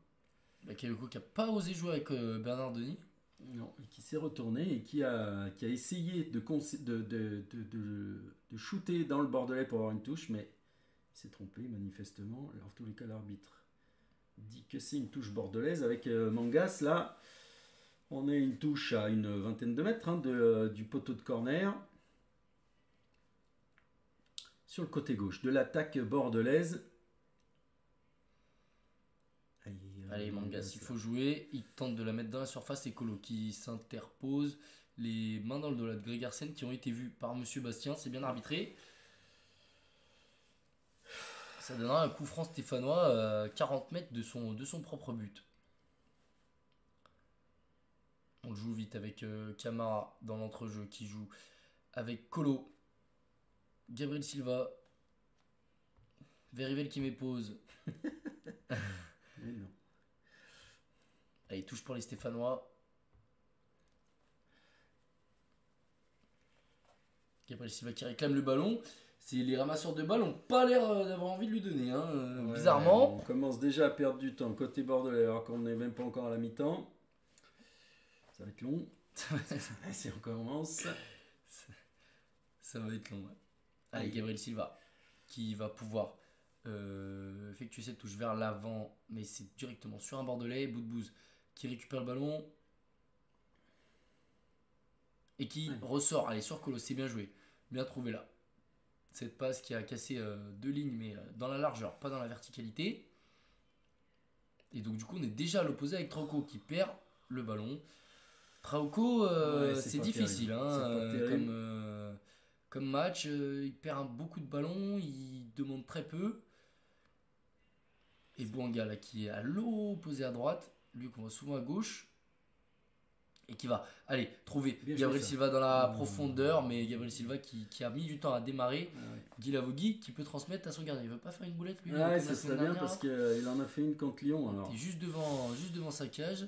Bah, qui n'a pas osé jouer avec Bernard Denis. Non, et qui s'est retourné et qui a, qui a essayé de, de, de, de, de shooter dans le bordelais pour avoir une touche, mais il s'est trompé manifestement. Alors, en tous les cas, l'arbitre dit que c'est une touche bordelaise avec euh, Mangas. Là, on est une touche à une vingtaine de mètres hein, de, du poteau de corner. sur le côté gauche de l'attaque bordelaise. Allez, Mangas, il faut jouer. Il tente de la mettre dans la surface et Colo qui s'interpose. Les mains dans le dos de Gregersen qui ont été vues par Monsieur Bastien. C'est bien arbitré. Ça donnera un coup franc stéphanois à 40 mètres de son, de son propre but. On joue vite avec euh, Camara dans l'entrejeu qui joue avec Colo. Gabriel Silva. Verivel qui m'épose. Mais non. Allez, touche pour les Stéphanois. Gabriel Silva qui réclame le ballon. Les ramasseurs de balles pas l'air euh, d'avoir envie de lui donner, hein, euh, bizarrement. On commence déjà à perdre du temps côté bordelais alors qu'on n'est même pas encore à la mi-temps. Ça va être long. si on commence. Ça, va être long. Allez, Gabriel Silva qui va pouvoir euh, effectuer cette touche vers l'avant, mais c'est directement sur un bordelais. Bout de bouse qui récupère le ballon et qui ressort. Allez, sur Colo, c'est bien joué. Bien trouvé là. Cette passe qui a cassé euh, deux lignes, mais euh, dans la largeur, pas dans la verticalité. Et donc, du coup, on est déjà à l'opposé avec Trauco qui perd le ballon. Trauco, euh, c'est difficile hein, comme, comme match. il perd beaucoup de ballons, il demande très peu. Et Bouanga, là, qui est à l'opposé à droite, lui qu'on voit souvent à gauche, et qui va aller trouver Gabriel Silva dans la mmh. profondeur, mais Gabriel Silva qui, qui, a mis du temps à démarrer. Ah Guy Lavogui qui peut transmettre à son gardien. Il veut pas faire une boulette lui. Ah ça serait bien parce qu'il en a fait une contre Lyon. Alors. Il juste devant, juste devant sa cage.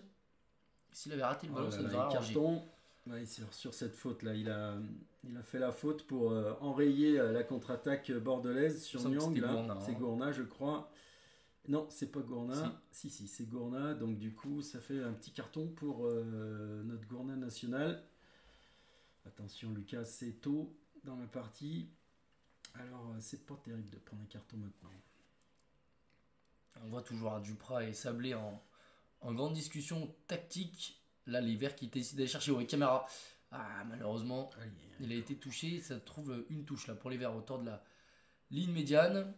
S'il avait raté le ballon, oh ça nous aurait carton. sur, sur, cette faute là, il a, il a fait la faute pour euh, enrayer euh, la contre-attaque bordelaise sur Nyang. C'est Gourna, je crois. Non, c'est pas Gourna. Si, si, c'est Gourna. Donc du coup, ça fait un petit carton pour euh, notre Gourna national. Attention, Lucas, c'est tôt dans la partie. Alors, euh, c'est pas terrible de prendre un carton maintenant. On voit toujours à Duprat et Sablé en, grande discussion tactique. Là, les Verts qui décident d'aller chercher oui, caméra. Ah, malheureusement, il a été touché. Ça trouve une touche là pour les Verts autour de la ligne médiane.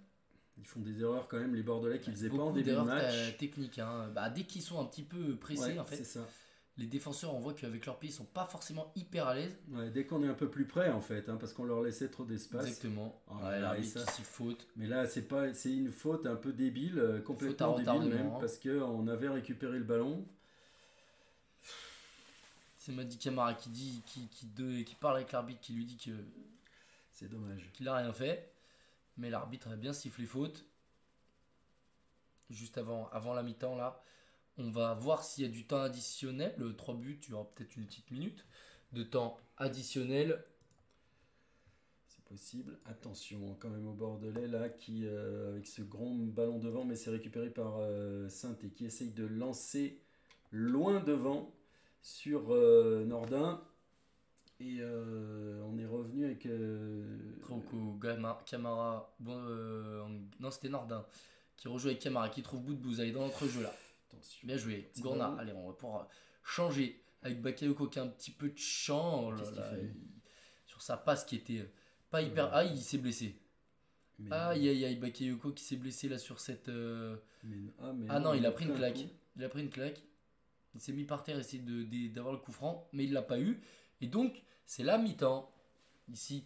Ils font des erreurs quand même, les Bordelais qui faisaient pas en début de match. techniques. Hein. Bah, dès qu'ils sont un petit peu pressés, en fait, les défenseurs, on voit qu'avec leurs pieds, ils sont pas forcément hyper à l'aise. dès qu'on est un peu plus près, en fait, hein, parce qu'on leur laissait trop d'espace. Exactement. Oh, l'arbitre qui faute. Mais là, c'est pas, c'est une faute un peu débile, euh, complètement débile même, hein. parce qu'on avait récupéré le ballon. C'est Madi Camara qui dit, qui, qui, qui parle avec l'arbitre, qui lui dit que c'est dommage, qu'il a rien fait. Mais l'arbitre a bien sifflé faute. Juste avant, avant la mi-temps, là. On va voir s'il y a du temps additionnel. Le 3 buts, tu auras peut-être une petite minute de temps additionnel. C'est possible. Attention quand même au Bordelais, là, qui, euh, avec ce grand ballon devant, mais c'est récupéré par euh, Saint et qui essaye de lancer loin devant sur euh, Nordin. Et euh, on est revenu avec. Euh, Camara. Euh, non, c'était Nordin. Qui rejoue avec Camara, qui trouve bout de bousaille dans notre jeu là. Attention. Bien joué. Gourna, allez, on va pouvoir changer avec Bakayoko qui a un petit peu de champ. Oh sur sa passe qui était pas hyper. Ah, il s'est blessé. aïe aïe aïe, Bakayoko qui s'est blessé là sur cette. Ah, ah, non, il a pris une claque. Il a pris une claque. Il s'est mis par terre, essayer d'avoir le coup franc, mais il l'a pas eu. Et donc, c'est la mi-temps, ici,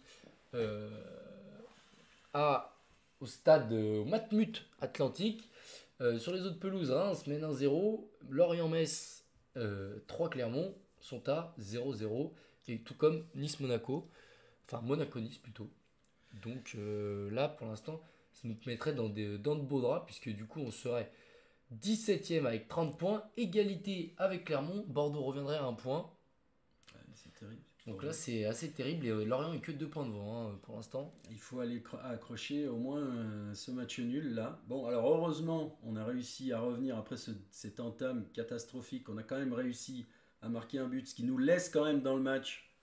euh, à, au stade Matmut Atlantique. Euh, sur les autres pelouses, Reims mène 1-0. Lorient-Metz, 3 euh, Clermont sont à 0-0. Et tout comme Nice-Monaco. Enfin, Monaco-Nice plutôt. Donc là, pour l'instant, ça nous mettrait dans, des, dans de beaux draps, puisque du coup, on serait 17ème avec 30 points. Égalité avec Clermont. Bordeaux reviendrait à un point. Donc là, c'est assez terrible. Et euh, Lorient est que deux points devant hein, pour l'instant. Il faut aller accrocher au moins euh, ce match nul là. Bon, alors heureusement, on a réussi à revenir après ce, cette entame catastrophique. On a quand même réussi à marquer un but, ce qui nous laisse quand même dans le match,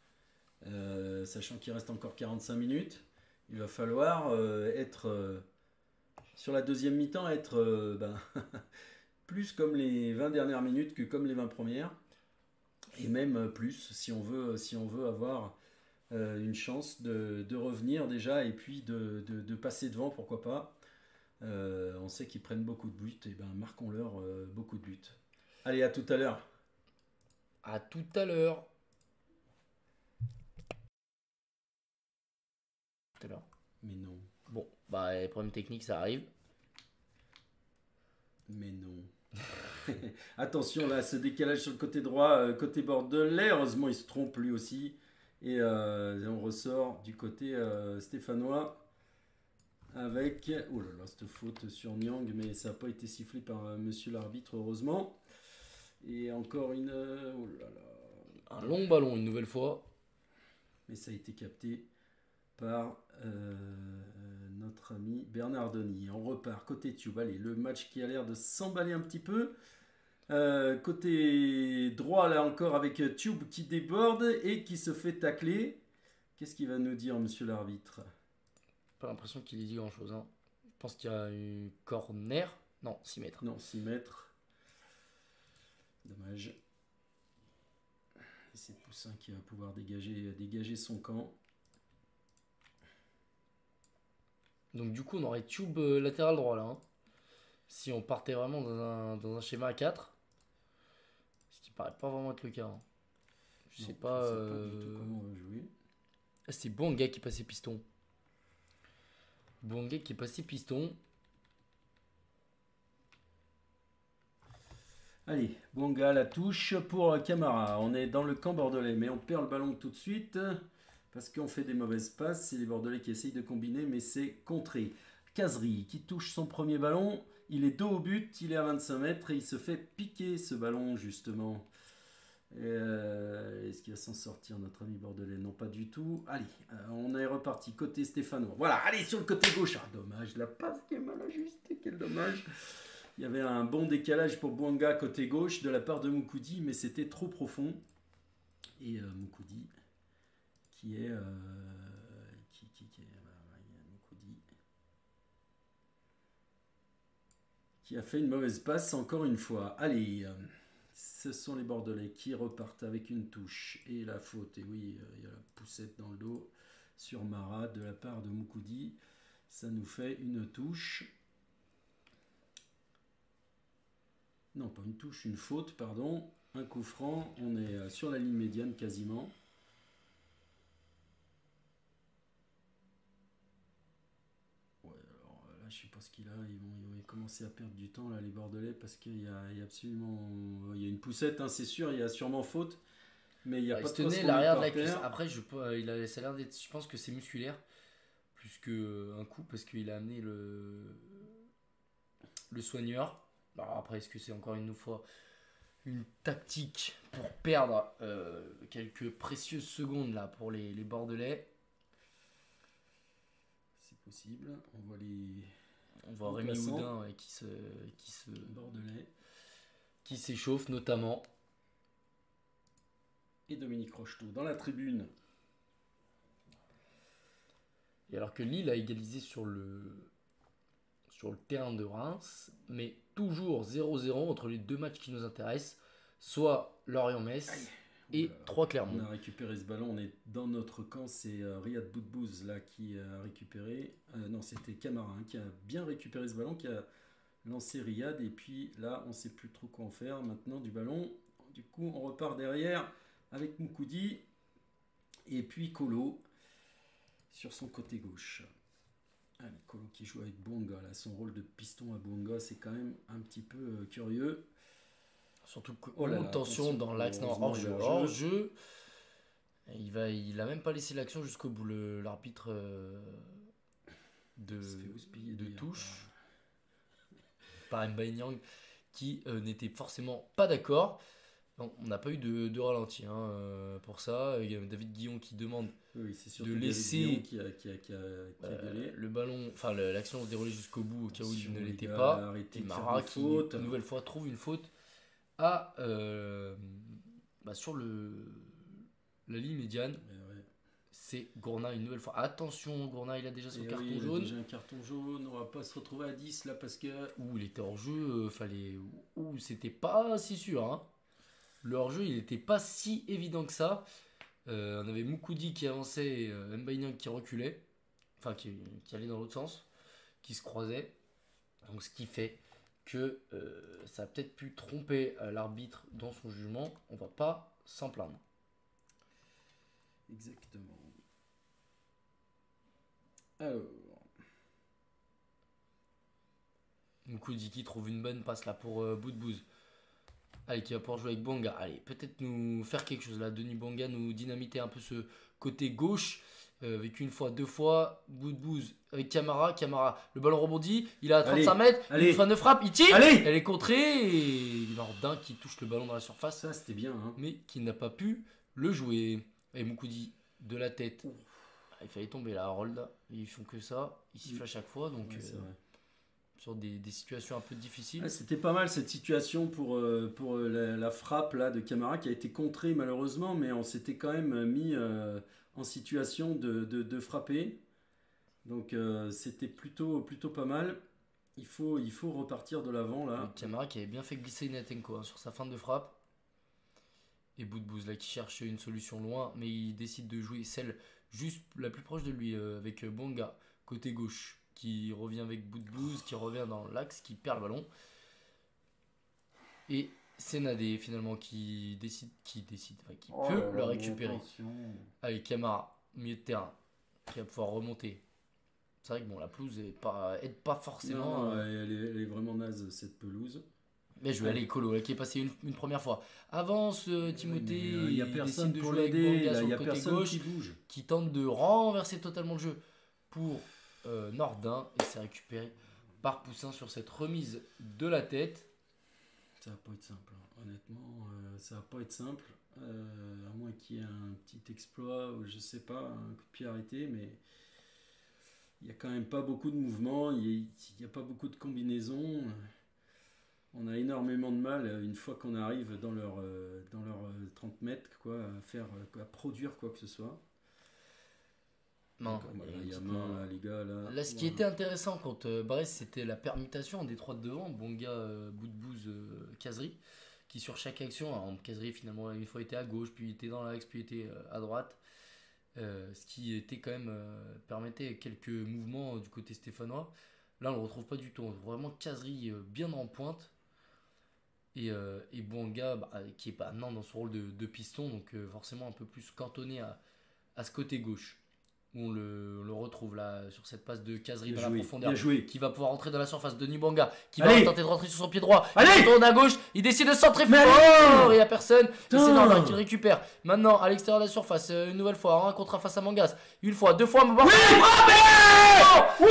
euh, sachant qu'il reste encore 45 minutes. Il va falloir être sur la deuxième mi-temps, être ben, plus comme les 20 dernières minutes que comme les 20 premières et même plus si on veut, si on veut avoir une chance de, revenir déjà et puis de, passer devant, pourquoi pas. on sait qu'ils prennent beaucoup de buts, et ben marquons-leur beaucoup de buts. Allez, à tout à l'heure. À tout à l'heure. Tout à l'heure. Mais non. Bon, bah, les problèmes techniques, ça arrive. Mais non. Attention là, ce décalage sur le côté droit, euh, côté bordelais. Heureusement, il se trompe lui aussi. Et euh, on ressort du côté euh, stéphanois avec. Oh là là, cette faute sur Nyang, mais ça n'a pas été sifflé par monsieur l'arbitre, heureusement. Et encore une. Oh là là. Un long ballon, une nouvelle fois. Mais ça a été capté par notre ami Bernard Denis. On repart côté Tube. Allez, le match qui a l'air de s'emballer un petit peu. Euh, côté droit, là encore, avec Tube qui déborde et qui se fait tacler. Qu'est-ce qu'il va nous dire, monsieur l'arbitre? Pas l'impression qu'il dit grand-chose. Hein. Je pense qu'il y a une corner. Non, 6 mètres. Non, 6 mètres. Dommage. c'est Poussin qui va pouvoir dégager, dégager son camp. Donc du coup, on aurait tube euh, latéral droit là. Hein. Si on partait vraiment dans un, schéma à 4. Ce qui paraît pas vraiment être le cas. Hein. Je sais pas. Euh, comment on va jouer. Ah, c'est Bonga qui passait piston. Bonga qui est passé piston. Allez, Bonga la touche pour Camara. On est dans le camp bordelais, mais on perd le ballon tout de suite parce qu'on fait des mauvaises passes. C'est les Bordelais qui essayent de combiner, mais c'est contré. Casery qui touche son premier ballon. Il est dos au but, il est à 25 mètres et il se fait piquer ce ballon justement. Euh, est-ce qu'il va s'en sortir notre ami bordelais? Non, pas du tout. Allez, euh, on est reparti côté stéphanois. Voilà, allez sur le côté gauche. Ah, dommage, la passe qui est mal ajustée, quel dommage. Il y avait un bon décalage pour Bouanga côté gauche de la part de Moukoudi, mais c'était trop profond. Et euh, Moukoudi qui euh, qui, a fait une mauvaise passe encore une fois. Allez, euh, ce sont les Bordelais qui repartent avec une touche et la faute. Et oui, euh, il y a la poussette dans le dos sur Marat de la part de Moukoudi. Ça nous fait une touche. Non, pas une touche, une faute, pardon. Un coup franc. On est sur la ligne médiane quasiment. Ils vont, commencer à perdre du temps là, les Bordelais, parce qu'il y, a, absolument, il y a une poussette, hein, c'est sûr, il y a sûrement faute, mais il y a bah, pas de l'arrière de la cuisse. Après, je, il a, ça l'air d'être, je pense que c'est musculaire plus qu'un coup, parce qu'il a amené le le soigneur. Alors après, est-ce que c'est encore une fois une tactique pour perdre euh, quelques précieuses secondes là pour les, les Bordelais? C'est possible. On voit les on voit Rémi Houdin qui se, qui se Bordelais, qui s'échauffe notamment. Et Dominique Rocheteau dans la tribune. Et alors que Lille a égalisé sur le, sur le terrain de Reims, mais toujours 0-0 entre les deux matchs qui nous intéressent, soit Lorient-Metz et trois Clermont. On a récupéré ce ballon, on est dans notre camp, c'est euh, Riyad Boudbouz là qui a récupéré, euh, non c'était Camara hein, qui a bien récupéré ce ballon, qui a lancé Riyad et puis là on sait plus trop quoi en faire maintenant du ballon. Du coup on repart derrière avec Moukoudi et puis Kolo sur son côté gauche. Allez, Kolo qui joue avec Bonga, là, son rôle de piston à Bonga, c'est quand même un petit peu euh, curieux. Surtout que oh tension dans l'axe hors jeu. Hors jeu. Il va, il a même pas laissé l'action jusqu'au bout. L'arbitre euh, de, de touche par Mbanyang qui euh, n'était forcément pas d'accord. On n'a pas eu de, de ralenti hein, euh, pour ça. Il y a David Guillon qui demande de laisser qui a, qui a, qui a, le ballon, enfin l'action se dérouler jusqu'au bout au cas où il ne l'était pas. Et Mara qui, une nouvelle fois, trouve une faute euh, bah, sur le, la ligne médiane. C'est Gourna une nouvelle fois. Attention, Gourna, il a déjà son carton jaune. Il a déjà un carton jaune. On va pas se retrouver à 10 là parce que. Ouh, il était hors jeu. Euh, fallait. Ouh, c'était pas si sûr. Hein. Le hors jeu, il n'était pas si évident que ça. on avait Mukudi qui avançait et Mbaïnian qui reculait. Enfin, qui, qui allait dans l'autre sens. Qui se croisait. Donc, ce qui fait que ça a peut-être pu tromper l'arbitre dans son jugement. On va pas s'en plaindre. Exactement. Alors. qui trouve une bonne passe là pour euh, Boudbouz. Allez, qui va pouvoir jouer avec Bonga. Allez, peut-être nous faire quelque chose là. Denis Bonga nous dynamiter un peu ce côté gauche. Euh, avec une fois, deux fois, Boudbouz avec Camara. Camara, le ballon rebondit. Il a 35 mètres. Allez. Une fin de frappe. Il tire. Allez. Elle est contrée. Et Nordin qui touche le ballon dans la surface. Ça, c'était bien. Hein. Mais qui n'a pas pu le jouer. Et Moukoudi de la tête. Ah, il fallait tomber là, Harold. Ils font que ça. Ils sifflent à chaque fois. Donc, euh, sur des, des, situations un peu difficiles. C'était pas mal cette situation pour, euh, pour euh, la, frappe là, de Camara qui a été contrée malheureusement, mais on s'était quand même mis en situation de, frapper. Donc c'était plutôt, plutôt pas mal. Il faut, il faut repartir de l'avant là. Camara qui avait bien fait glisser Natenko hein, sur sa fin de frappe. Et Boudbouz là qui cherche une solution loin, mais il décide de jouer celle juste la plus proche de lui euh, avec euh, Bonga côté gauche qui revient avec Boudbouz, qui revient dans l'axe, qui perd le ballon. Et c'est Nadé finalement qui décide, qui décide, qui oh peut le récupérer. Allez, Camara, milieu de terrain, qui va pouvoir remonter. C'est vrai que bon, la pelouse est pas, aide pas forcément. Euh, elle, est, vraiment naze cette pelouse. Mais je vais aller Colo, qui est passé une, première fois. Avance euh, Timothée, il n'y a personne de pour l'aider, il n'y a personne gauche, qui bouge. Qui tente de renverser totalement le jeu pour euh, Nordin et c'est récupéré par Poussin sur cette remise de la tête. Ça va pas être simple, hein. honnêtement, euh, ça va pas être simple. à moins qu'il y ait un petit exploit ou je sais pas, un coup de pied arrêté, mais il n'y a quand même pas beaucoup de mouvements, il n'y a, pas beaucoup de combinaisons on a énormément de mal euh, une fois qu'on arrive dans leur, euh, dans leur 30 euh, mètres quoi, à faire à produire quoi que ce soit. Non, il y a main, les gars, là. Là, ce qui était intéressant contre Brest, c'était la permutation des trois de devant, Bonga, Boudbouz, Kazri, qui sur chaque action, en Kazri finalement une fois était à gauche, puis était dans l'axe, puis était à droite. ce qui était quand même permettait quelques mouvements du côté stéphanois. Là, on le retrouve pas du tout. Vraiment Kazri bien en pointe. Et, euh, et Bouanga, bah, qui est pas non, dans son rôle de, piston, donc euh, forcément un peu plus cantonné à, à ce côté gauche. On le, le, retrouve là sur cette passe de caserie dans la profondeur. Qui va pouvoir rentrer dans la surface de Nibanga. Qui va tenter de rentrer sur son pied droit. Allez il tourne à gauche. Il décide de centrer fort. Il n'y a personne. C'est normal qu'il récupère. Maintenant, à l'extérieur de la surface, euh, une nouvelle fois, un contre un face à Mangas. Une fois, deux fois. Oui ouais,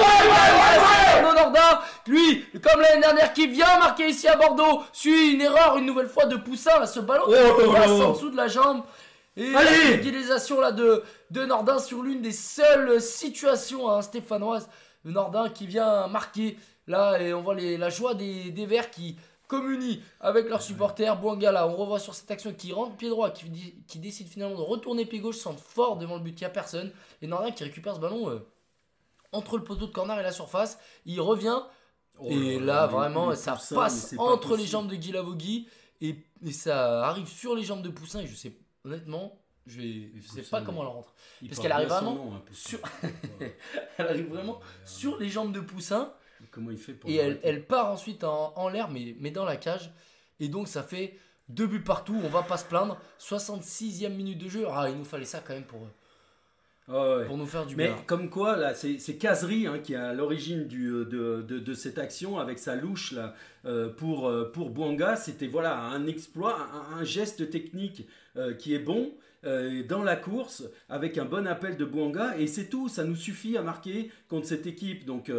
lui, comme l'année dernière, qui vient marquer ici à Bordeaux, suit une erreur une nouvelle fois de Poussin. Ce ballon oh, oh, passe oh. en dessous de la jambe. Et l'utilisation là de, de Nordin sur l'une des seules situations hein, stéphanoises. Nordin qui vient marquer là et on voit les, la joie des, des Verts qui communient avec leurs supporters. Bouangala, on revoit sur cette action qui rentre pied droit, qui, qui décide finalement de retourner pied gauche, centre fort devant le but, il n'y a personne. Et Nordin qui récupère ce ballon euh, entre le poteau de corner et la surface. Il revient. et là, vraiment, ça passe entre les jambes de Guy et, et, ça arrive sur les jambes de Poussin. Et je sais, honnêtement, je, vais, sais pas comment elle rentre. Parce qu'elle arrive vraiment sur, elle arrive vraiment sur les jambes de Poussin. Comment il fait Et elle, elle, part ensuite en, en l'air, mais, mais dans la cage. Et donc, ça fait deux buts partout. On va pas se plaindre. 66e minute de jeu. Ah, il nous fallait ça quand même pour, pour nous faire du Mais comme quoi, là, c'est Casery hein, qui est à l'origine euh, de, de, de, cette action avec sa louche là, euh, pour, euh, pour Bouanga. C'était voilà, un exploit, un, geste technique qui est bon. dans la course avec un bon appel de Bouanga et c'est tout, ça nous suffit à marquer contre cette équipe. Donc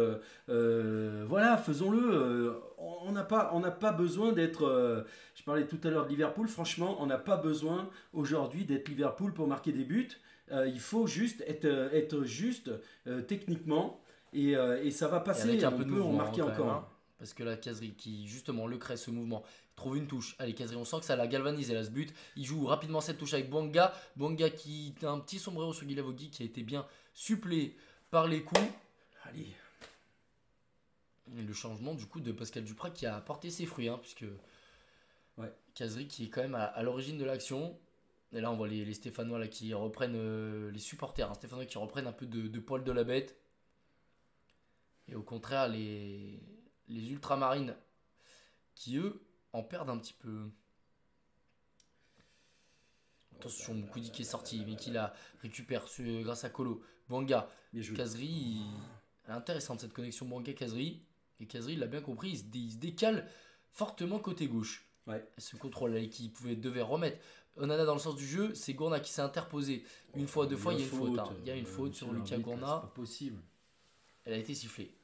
voilà, faisons-le. on n'a pas, on pas besoin d'être. je parlais tout à l'heure de Liverpool. Franchement, on n'a pas besoin aujourd'hui d'être Liverpool pour marquer des buts. Euh, il faut juste être, euh, être juste euh, techniquement et, et, ça va passer. un peu peut en marquer encore. Hein. parce que la caserie qui justement le crée ce mouvement trouve une touche. Allez, Caserie, on sent que ça la galvanise, elle a ce but. Il joue rapidement cette touche avec Bouanga. Bouanga qui a un petit sombrero sur Guilavogui qui a été bien supplé par les coups. Allez. le changement du coup de Pascal Duprat qui a apporté ses fruits, hein, puisque ouais. Caserie qui est quand même à, à l'origine de l'action Et là, on voit les, Stéphanois là, qui reprennent, euh, les supporters hein, Stéphanois qui reprennent un peu de, de poil de la bête. Et au contraire, les, les ultramarines qui, eux, en perdent un petit peu. Attention, Moukoudi qui est sorti, mais qui la récupère grâce à Colo. Banga, Kazri, intéressante cette connexion Banga-Kazri. Et Kazri, il l'a bien compris, il se, décale fortement côté gauche. Ouais. Ce contrôle là, qui pouvait, devait remettre. Onana dans le sens du jeu, c'est Gourna qui s'est interposé. Une fois, deux fois, il y a une faute. Hein. Il y a une faute sur Lucas Gourna. C'est pas possible. Elle a été sifflée.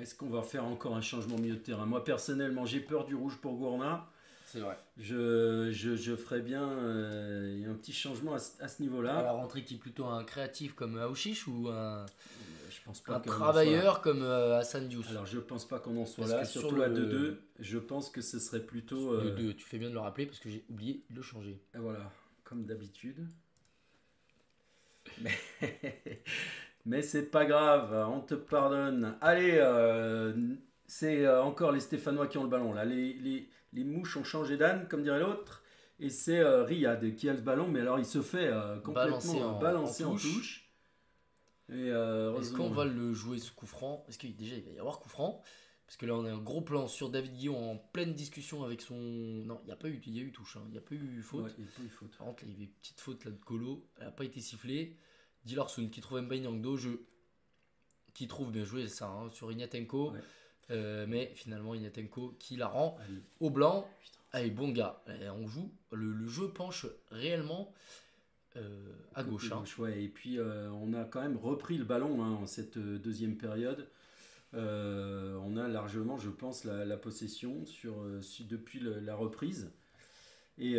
Est-ce qu'on va faire encore un changement milieu de terrain? Moi, personnellement, j'ai peur du rouge pour Gourna. C'est vrai. Je, je, je ferais bien euh, un petit changement à, ce niveau-là. Alors, rentrer qui plutôt un créatif comme Aouchiche ou un, je pense pas un travailleur comme euh, Hassan Diouf? Alors, je pense pas qu'on en soit là. Surtout à 2-2, je pense que ce serait plutôt. 2-2, euh, tu fais bien de le rappeler parce que j'ai oublié de le changer. Et voilà, comme d'habitude. Mais. Mais c'est pas grave, on te pardonne. Allez, euh, c'est euh, encore les Stéphanois qui ont le ballon. Là, les, les, les mouches ont changé d'âne, comme dirait l'autre. Et c'est euh, Riyad qui a le ballon, mais alors il se fait complètement balancer, en, touche. Est-ce qu'on va le jouer ce coup franc? Est-ce qu'il déjà il va y avoir coup franc Parce que là on a un gros plan sur David Guillaume en pleine discussion avec son. Non, il n'y a pas eu, il y a eu touche, hein. il n'y a pas eu faute. il y a pas eu faute. Par contre, il y avait une petite faute là de Colo, elle n'a pas été sifflée. Dilarson qui trouve au jeu, qui trouve bien joué ça hein, sur Ignatenko. Euh, mais finalement, Ignatenko qui la rend au blanc. Allez, bon gars, on joue. Le, jeu penche réellement euh, à gauche. Hein. Et puis, euh, on a quand même repris le ballon hein, en cette deuxième période. on a largement, je pense, la, possession sur, depuis la reprise. Et,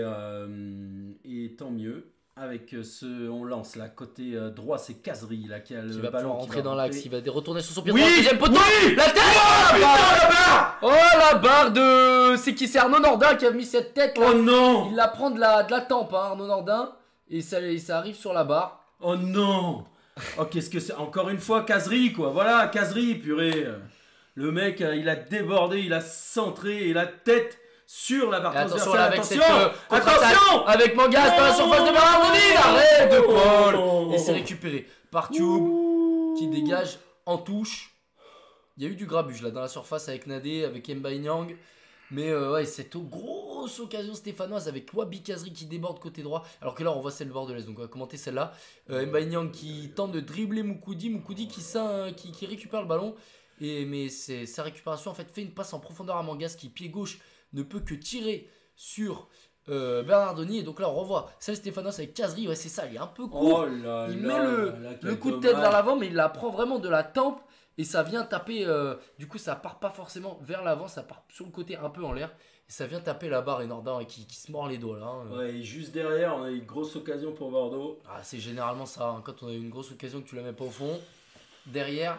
et tant mieux avec euh, ce on lance là côté euh, droit c'est Casery là qui a le va ballon rentrer dans l'axe il va retourner sur son pied oui deuxième poteau. la tête oh, la barre. Oh la barre de c'est qui c'est Arnaud Nordin qui a mis cette tête là. Oh non. Il la prend de la de la tempe hein, Arnaud Nordin. Et ça ça arrive sur la barre. Oh non. Oh qu'est-ce que c'est encore une fois Casery quoi. Voilà Casery purée. Le mec euh, il a débordé il a centré et la tête sur la barre attention, avec attention, euh, attention avec Mangas dans la surface de Bernardoni, arrête de Paul et c'est récupéré par Tube qui dégage en touche. Il y a eu du grabuge là dans la surface avec Nadé, avec Mbaye Nyang. Mais euh, ouais, cette grosse occasion stéphanoise avec Wabi Kazri qui déborde côté droit. Alors que là, on voit celle bordelaise. Donc on va commenter celle-là. Euh, Nyang qui tente de dribbler Moukoudi. Moukoudi qui, qui, qui récupère le ballon. Et, mais sa récupération en fait fait une passe en profondeur à Mangas qui pied gauche ne peut que tirer sur euh, Bernardoni. Et donc là, on revoit celle Stéphanos avec Casery. Ouais, c'est ça, il est un peu court. Oh il met le, coup de tête vers l'avant, mais il la prend vraiment de la tempe. Et ça vient taper. Euh, du coup, ça part pas forcément vers l'avant, ça part sur le côté un peu en l'air. Et ça vient taper la barre et Nordin qui, qui, se mord les doigts là. Hein. Ouais, et juste derrière, on a une grosse occasion pour Bordeaux. Ah, c'est généralement ça. Hein. Quand on a une grosse occasion que tu la mets pas au fond, derrière,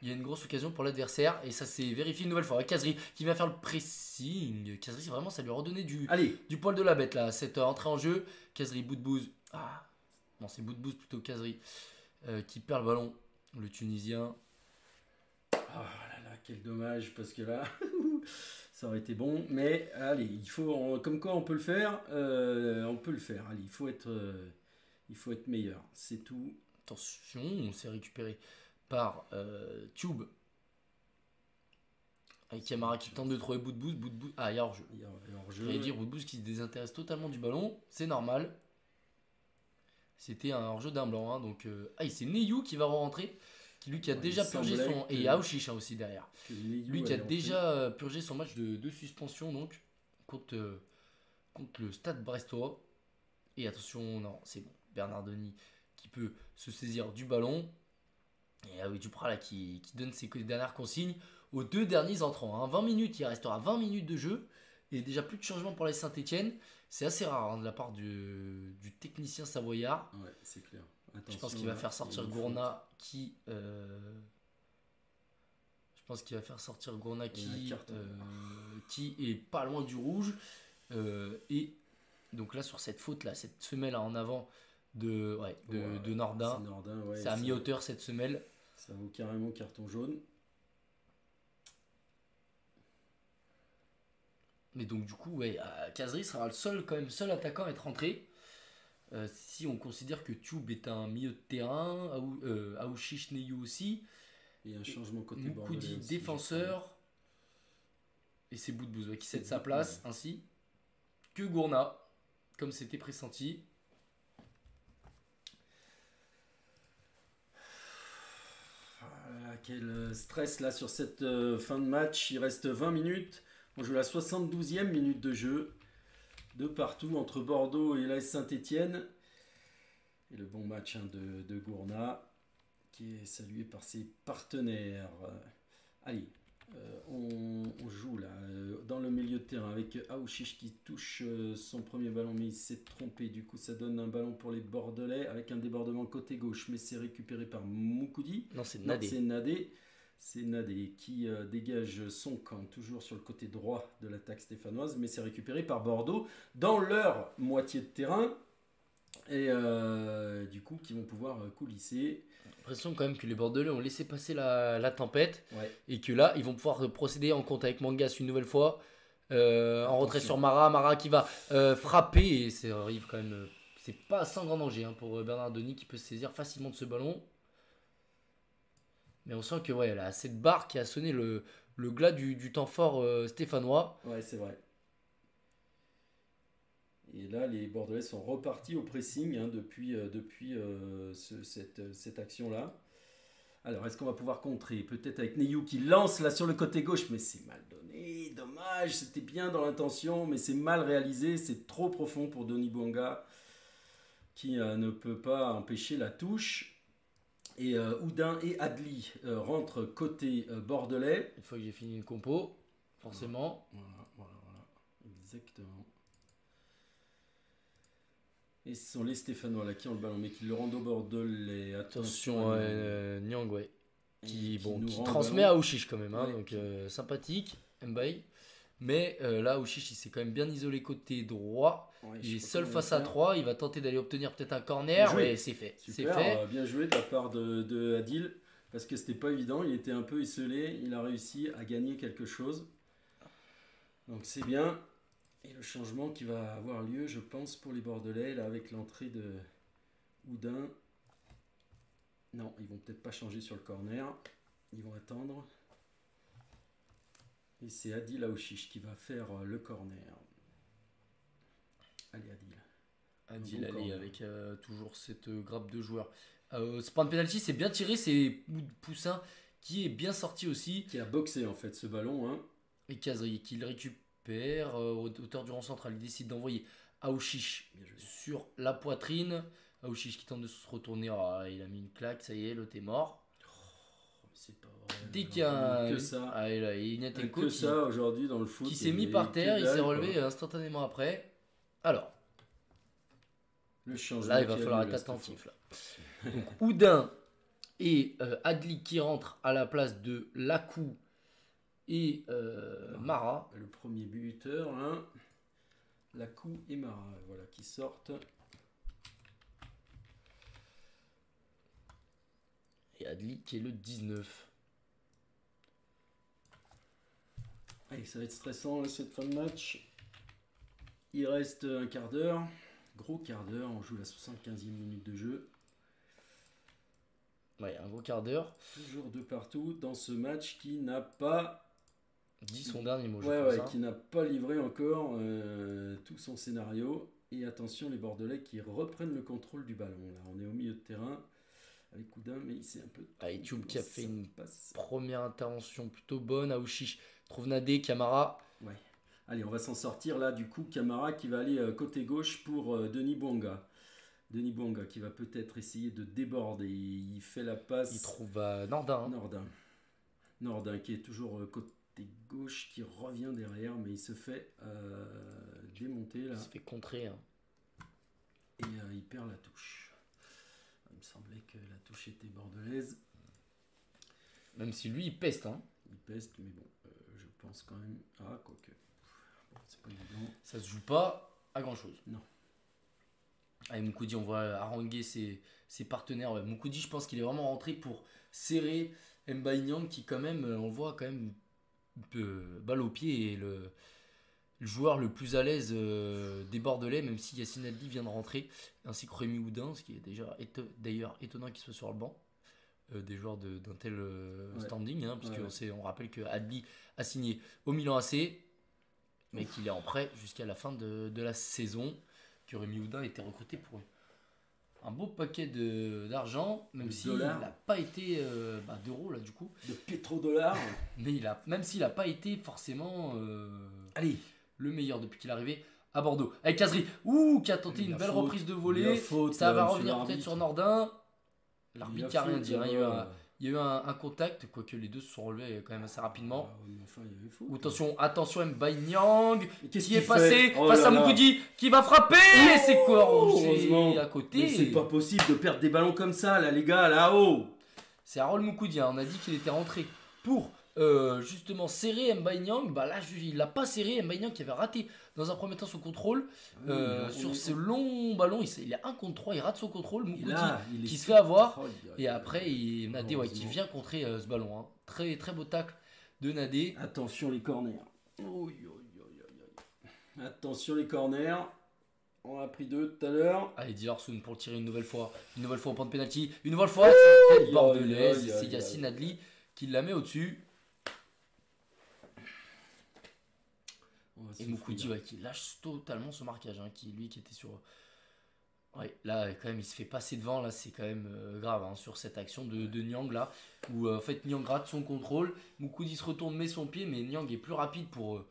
il y a une grosse occasion pour l'adversaire et ça s'est vérifié une nouvelle fois. Kazri qui vient faire le pressing. Kazri, vraiment, ça lui a redonné du, Allez. du poil de la bête là, cette entrée en jeu. Kazri, bout de bouse. Ah, non, c'est bout de bouse plutôt Kazri euh, qui perd le ballon. Le Tunisien. Ah là là, quel dommage parce que là, ça aurait été bon. Mais allez, il faut, comme quoi on peut le faire, euh, on peut le faire. Allez, il faut être, euh, il faut être meilleur. C'est tout. Attention, on s'est récupéré par euh, Tube. Avec Camara qui tente de trouver bout de boost, bout de boost. Ah, il y a hors-jeu. Il y dire bout de boost qui se désintéresse totalement du ballon. C'est normal. C'était un hors-jeu d'un blanc. Hein, donc, euh... Ah, c'est Neyu qui va rentrer. Qui, lui qui a déjà purgé son. Et il y a Aouchiche aussi derrière. Lui qui a déjà euh, purgé son match de, suspension donc contre, euh, contre le Stade Brestois. Et attention, non, c'est bon. Bernardoni qui peut se saisir du ballon. Et oui, Duprat là, qui, qui, donne ses dernières consignes aux deux derniers entrants. 20 hein. minutes, il restera 20 minutes de jeu. Et déjà plus de changement pour les Saint-Etienne. C'est assez rare hein, de la part du, du, technicien savoyard. Ouais, c'est clair. je pense qu'il va faire sortir Gourna qui. Euh, je pense qu'il va faire sortir Gourna qui, euh, qui est pas loin du rouge. Euh, et donc là, sur cette faute là, cette semelle en avant de, ouais, de, de Nordin. C'est à mi-hauteur cette semelle. Ça vaut carrément carton jaune. Mais donc du coup, ouais, Kazri sera le seul quand même seul attaquant à être rentré. si on considère que Tube est un milieu de terrain, Aouchiche Neyu aussi. Et un changement côté Moukoudi défenseur. Et c'est Boudbouz qui cède sa place ainsi que Gourna, comme c'était pressenti. Quel stress là sur cette euh, fin de match. Il reste 20 minutes. On joue la 72e minute de jeu. De partout entre Bordeaux et l'AS Saint-Etienne. Et le bon match hein, de, de, Gourna qui est salué par ses partenaires. Allez, euh, on, joue là euh, dans le milieu de terrain avec Aouchiche qui touche euh, son premier ballon mais il s'est trompé. Du coup ça donne un ballon pour les Bordelais avec un débordement côté gauche mais c'est récupéré par Moukoudi. Non c'est Nadé. c'est Nadé. C'est Nadé qui dégage son camp toujours sur le côté droit de l'attaque stéphanoise mais c'est récupéré par Bordeaux dans leur moitié de terrain. Et du coup qui vont pouvoir coulisser l'impression quand même que les Bordelais ont laissé passer la, tempête et que là, ils vont pouvoir procéder en compte avec Mangas une nouvelle fois. Euh, en retrait sur Mara, Mara qui va euh, frapper et ça arrive quand même. Euh, c'est pas sans grand danger hein, pour Bernard Denis qui peut se saisir facilement de ce ballon. Mais on sent que ouais, là, cette barre qui a sonné le, le glas du, du temps fort stéphanois. Ouais, c'est vrai. Et là, les Bordelais sont repartis au pressing hein, depuis, euh, depuis euh, cette, cette action-là. Alors, est-ce qu'on va pouvoir contrer? Peut-être avec Neyou qui lance là sur le côté gauche, mais c'est mal donné. Dommage, c'était bien dans l'intention, mais c'est mal réalisé. C'est trop profond pour Denis Bouanga qui euh, ne peut pas empêcher la touche. Et Oudin et Adli rentrent côté bordelais. Une fois que j'ai fini une compo, forcément. Voilà, voilà, voilà. Exactement. Et ce sont les Stéphanois là qui ont le ballon, mais qui le rendent au bord de les. Attention, euh, Nyang, ouais. Qui, bon, qui transmet à Ouchiche quand même, hein, donc euh, sympathique, Mbaye. Mais euh, là, Ouchiche, il s'est quand même bien isolé côté droit. il est seul face à 3. Il va tenter d'aller obtenir peut-être un corner. Et c'est fait. C'est fait. bien joué de la part de, de Adil. Parce que c'était pas évident. Il était un peu isolé. Il a réussi à gagner quelque chose. Donc c'est bien. Et le changement qui va avoir lieu, je pense, pour les Bordelais, là, avec l'entrée de Houdin. Non, ils vont peut-être pas changer sur le corner. Ils vont attendre. Et c'est Adil Aouchiche qui va faire euh, le corner. Allez, Adil. Adil, allez, avec euh, toujours cette euh, grappe de joueurs. Euh, ce point de penalty, c'est bien tiré. C'est Poussin qui est bien sorti aussi. Qui a boxé en fait ce ballon. Hein. Et Kazri qui le récupère euh, auteur du rang central, il décide d'envoyer Aouchiche sur la poitrine. Aouchiche qui tente de se retourner. Ah, il a mis une claque, ça y est, l'autre est mort. Oh, c'est pas vrai. Dès qu'il y a que ça. Ah, il a, que ça aujourd'hui dans le foot. Qui s'est mis par terre, il s'est relevé instantanément après. Alors. Le changement. Là, il va falloir être attentif. Là. Donc, Oudin et euh, Adli qui rentrent à la place de Lacou et euh, Mara. Le premier buteur, hein. Lacou et Mara, voilà, qui sortent. Et Adli qui est le 19. Allez, ça va être stressant cette fin de match. Il reste un quart d'heure. Gros quart d'heure, on joue la 75e minute de jeu. Ouais, un gros quart d'heure. Toujours de partout dans ce match qui n'a pas dit son dernier mot. Ouais, ouais, qui n'a pas livré encore euh, tout son scénario. Et attention, les Bordelais qui reprennent le contrôle du ballon. Là, on est au milieu de terrain avec Koudin, mais il s'est un peu. Ah, Tube qui a fait une première intervention plutôt bonne. Aouchiche trouve Nadé, Camara. Ouais. Allez, on va s'en sortir là. Du coup, Camara qui va aller euh, côté gauche pour euh, Denis Bonga. Denis Bonga qui va peut-être essayer de déborder. Il fait la passe. Il trouve Nordin. Hein. Nordin. Nordin qui est toujours côté gauche qui revient derrière, mais il se fait euh, démonter là. Il se fait contrer. Hein. Et euh, il perd la touche. Il me semblait que la touche était bordelaise. Même si lui il peste. Hein. Il peste, mais bon, euh, je pense quand même. Ah, quoique. Ça se joue pas à grand chose. Non. Avec Moukoudi, on voit haranguer ses, ses partenaires. Moukoudi, je pense qu'il est vraiment rentré pour serrer Mbaye qui, quand même, on voit quand même balle au pied et le, le joueur le plus à l'aise euh, des Bordelais, même si Yassine Adli vient de rentrer, ainsi que Rémi Houdin, ce qui est déjà d'ailleurs étonnant qu'il soit sur le banc. Euh, des joueurs d'un tel euh, standing, hein, puisque On, rappelle que Adli a signé au Milan AC, mais qu'il est en prêt jusqu'à la fin de, la saison, que Rémi Houdin a été recruté pour un beau paquet d'argent, même s'il n'a pas été bah, d'euros là du coup. De pétrodollars. mais il a, même s'il n'a pas été forcément. Allez le meilleur depuis qu'il est arrivé à Bordeaux. Avec Kazri, ouh, qui a tenté une belle reprise de volée. ça va euh, revenir peut-être sur Nordin. L'arbitre n'a rien dit. Il y a eu, un, contact, quoique les deux se sont relevés quand même assez rapidement. Ah, attention, attention, Nyang qui est passé oh face à Moukoudi qui va frapper oh, C'est quoi à côté. c'est pas possible de perdre des ballons comme ça, là, les gars, là-haut. C'est Harold Moukoudi, hein. on a dit qu'il était rentré pour euh, justement serrer Nyang, bah là il l'a pas serré Nyang qui avait raté dans un premier temps son contrôle euh, sur ce long ballon il, il est 1 contre 3 il rate son contrôle Moukouti qui se fait avoir et après il, Nadé ouais, qui vient contrer euh, ce ballon hein. très très beau tacle de Nadé attention les corners attention les corners on a pris deux tout à l'heure. Allez, Dillarsoun pour le tirer une nouvelle fois. Une nouvelle fois au point de pénalty. Une nouvelle fois, c'est bordelaise. C'est Adli qui la met au-dessus. Et Moukoudi qui lâche totalement ce marquage, hein, qui lui qui était sur. Ouais, là quand même il se fait passer devant, là c'est quand même euh, grave hein, sur cette action de, de Nyang là, où euh, en fait Nyang rate son contrôle, Moukoudi se retourne, met son pied, mais Nyang est plus rapide pour. Euh,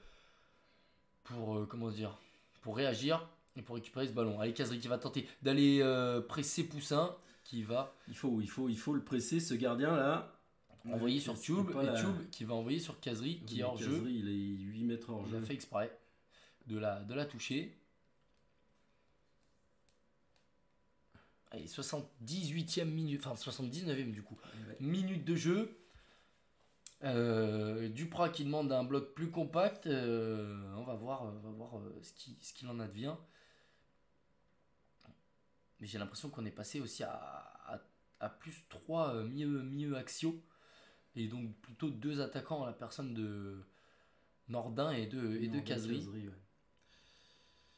pour comment dire Pour réagir et pour récupérer ce ballon. Allez, Kazri qui va tenter d'aller presser Poussin, qui va. Il faut, il, faut, il faut le presser ce gardien là envoyé sur Tube et Tube qui va envoyer sur Kazri qui est hors jeu. Il est 8 mètres hors jeu. Il a fait exprès de la, de la toucher. Allez, 78e minute, enfin 79e du coup, minute de jeu. Euh, Duprat qui demande un bloc plus compact. Euh, on va voir, on va voir euh, ce qu'il ce en advient. Mais j'ai l'impression qu'on est passé aussi à, à, plus 3 mieux, mieux axio et donc plutôt deux attaquants à la personne de Nordin et de, et de Kazri.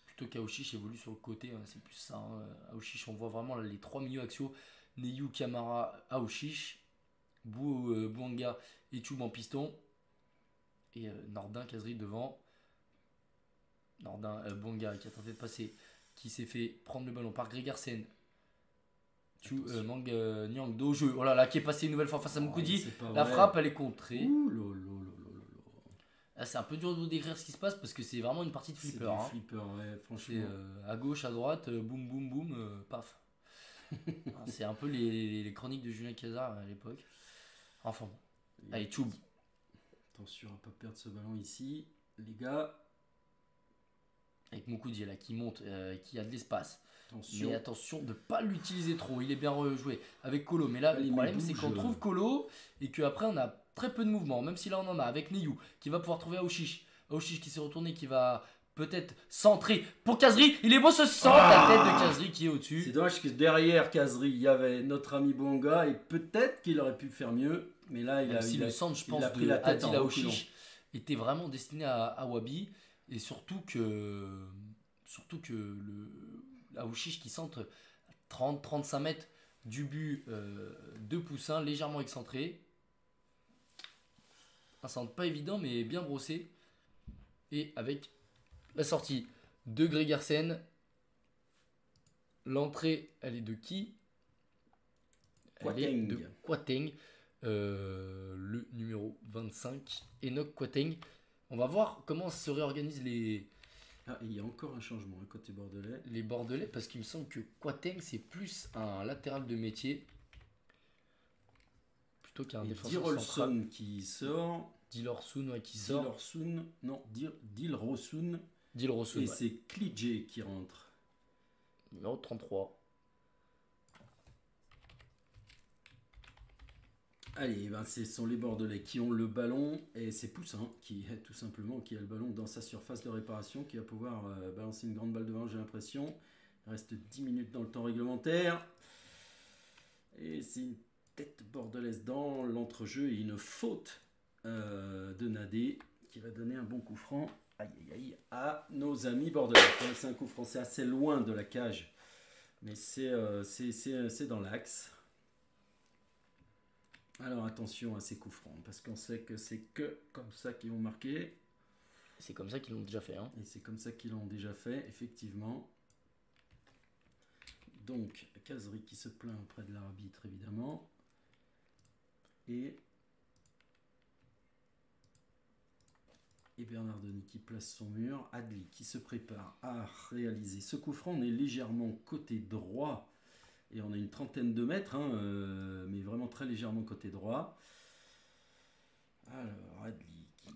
Plutôt qu'Aouchiche évolue sur le côté, hein, c'est plus ça. Hein. Aouchiche, on voit vraiment les trois milieux axiaux Neyu, Kamara, Aouchiche, Bou, euh, Bouanga et Tchoub en piston. Et euh, Nordin, Kazri devant. Nordin, euh, Bouanga qui a tenté de passer, qui s'est fait prendre le ballon par Gregersen tu euh, Mang euh, Nyang do jeu. Oh là là, qui est passé une nouvelle fois face à Moukoudi. la frappe, elle est contrée. Ah, c'est un peu dur de vous décrire ce qui se passe parce que c'est vraiment une partie de flipper. Hein. flipper, ouais, franchement. Euh, à gauche, à droite, boum, boum, boum, paf. Ah, c'est un peu les, les, chroniques de Julien Cazard à l'époque. Enfin bon. Allez, Tchoub. Attention à pas perdre ce ballon ici. Les gars. Avec Moukoudi là qui monte, qui a de l'espace. Mais attention de ne pas l'utiliser trop. Il est bien rejoué avec Colo. Mais là, le problème, c'est qu'on trouve Colo et qu'après, on a très peu de mouvement. Même si là, on en a avec Niyu qui va pouvoir trouver Aoshish. Aoshish qui s'est retourné, qui va peut-être centrer pour Kazri. Il est beau ce centre, la tête de Kazri qui est au-dessus. C'est dommage que derrière Kazri, il y avait notre ami Bonga et peut-être qu'il aurait pu faire mieux. Mais là, il a si le centre, je pense, de la tête Aoshish était vraiment destiné à, Wabi. Et surtout que, surtout que le, Aouchiche qui centre 30-35 mètres du but euh, de Poussin, légèrement excentré. Un centre pas évident, mais bien brossé. Et avec la sortie de Gregersen. L'entrée, elle est de qui? Elle est de Quateng. Euh, le numéro 25, Enoch Quateng. On va voir comment se réorganisent les, ah, il y a encore un changement hein, côté Bordelais. Les Bordelais, parce qu'il me semble que Quateng, c'est plus un latéral de métier. Plutôt qu'un défenseur Dilrolson qui sort. Dilorsun ouais, qui sort. Dilorsun, non, Dilrosun. Dilrosun. Et c'est Klidje qui rentre. Numéro 33. Allez, ben ce sont les Bordelais qui ont le ballon et c'est Poussin qui est tout simplement qui a le ballon dans sa surface de réparation qui va pouvoir euh, balancer une grande balle devant, j'ai l'impression. Il reste 10 minutes dans le temps réglementaire. Et c'est une tête bordelaise dans l'entrejeu et une faute euh, de Nadé qui va donner un bon coup franc aïe, à nos amis bordelais. C'est un coup français assez loin de la cage. Mais c'est euh, dans l'axe. Alors attention à ces coups francs, parce qu'on sait que c'est que comme ça qu'ils vont marquer. C'est comme ça qu'ils l'ont déjà fait. Hein. Et c'est comme ça qu'ils l'ont déjà fait, effectivement. Donc, Casery qui se plaint auprès de l'arbitre, évidemment. Et, et Bernard Denis qui place son mur. Adli qui se prépare à réaliser ce coup franc. On est légèrement côté droit et on a une trentaine de mètres, hein, euh, mais vraiment très légèrement côté droit. Alors, Adli.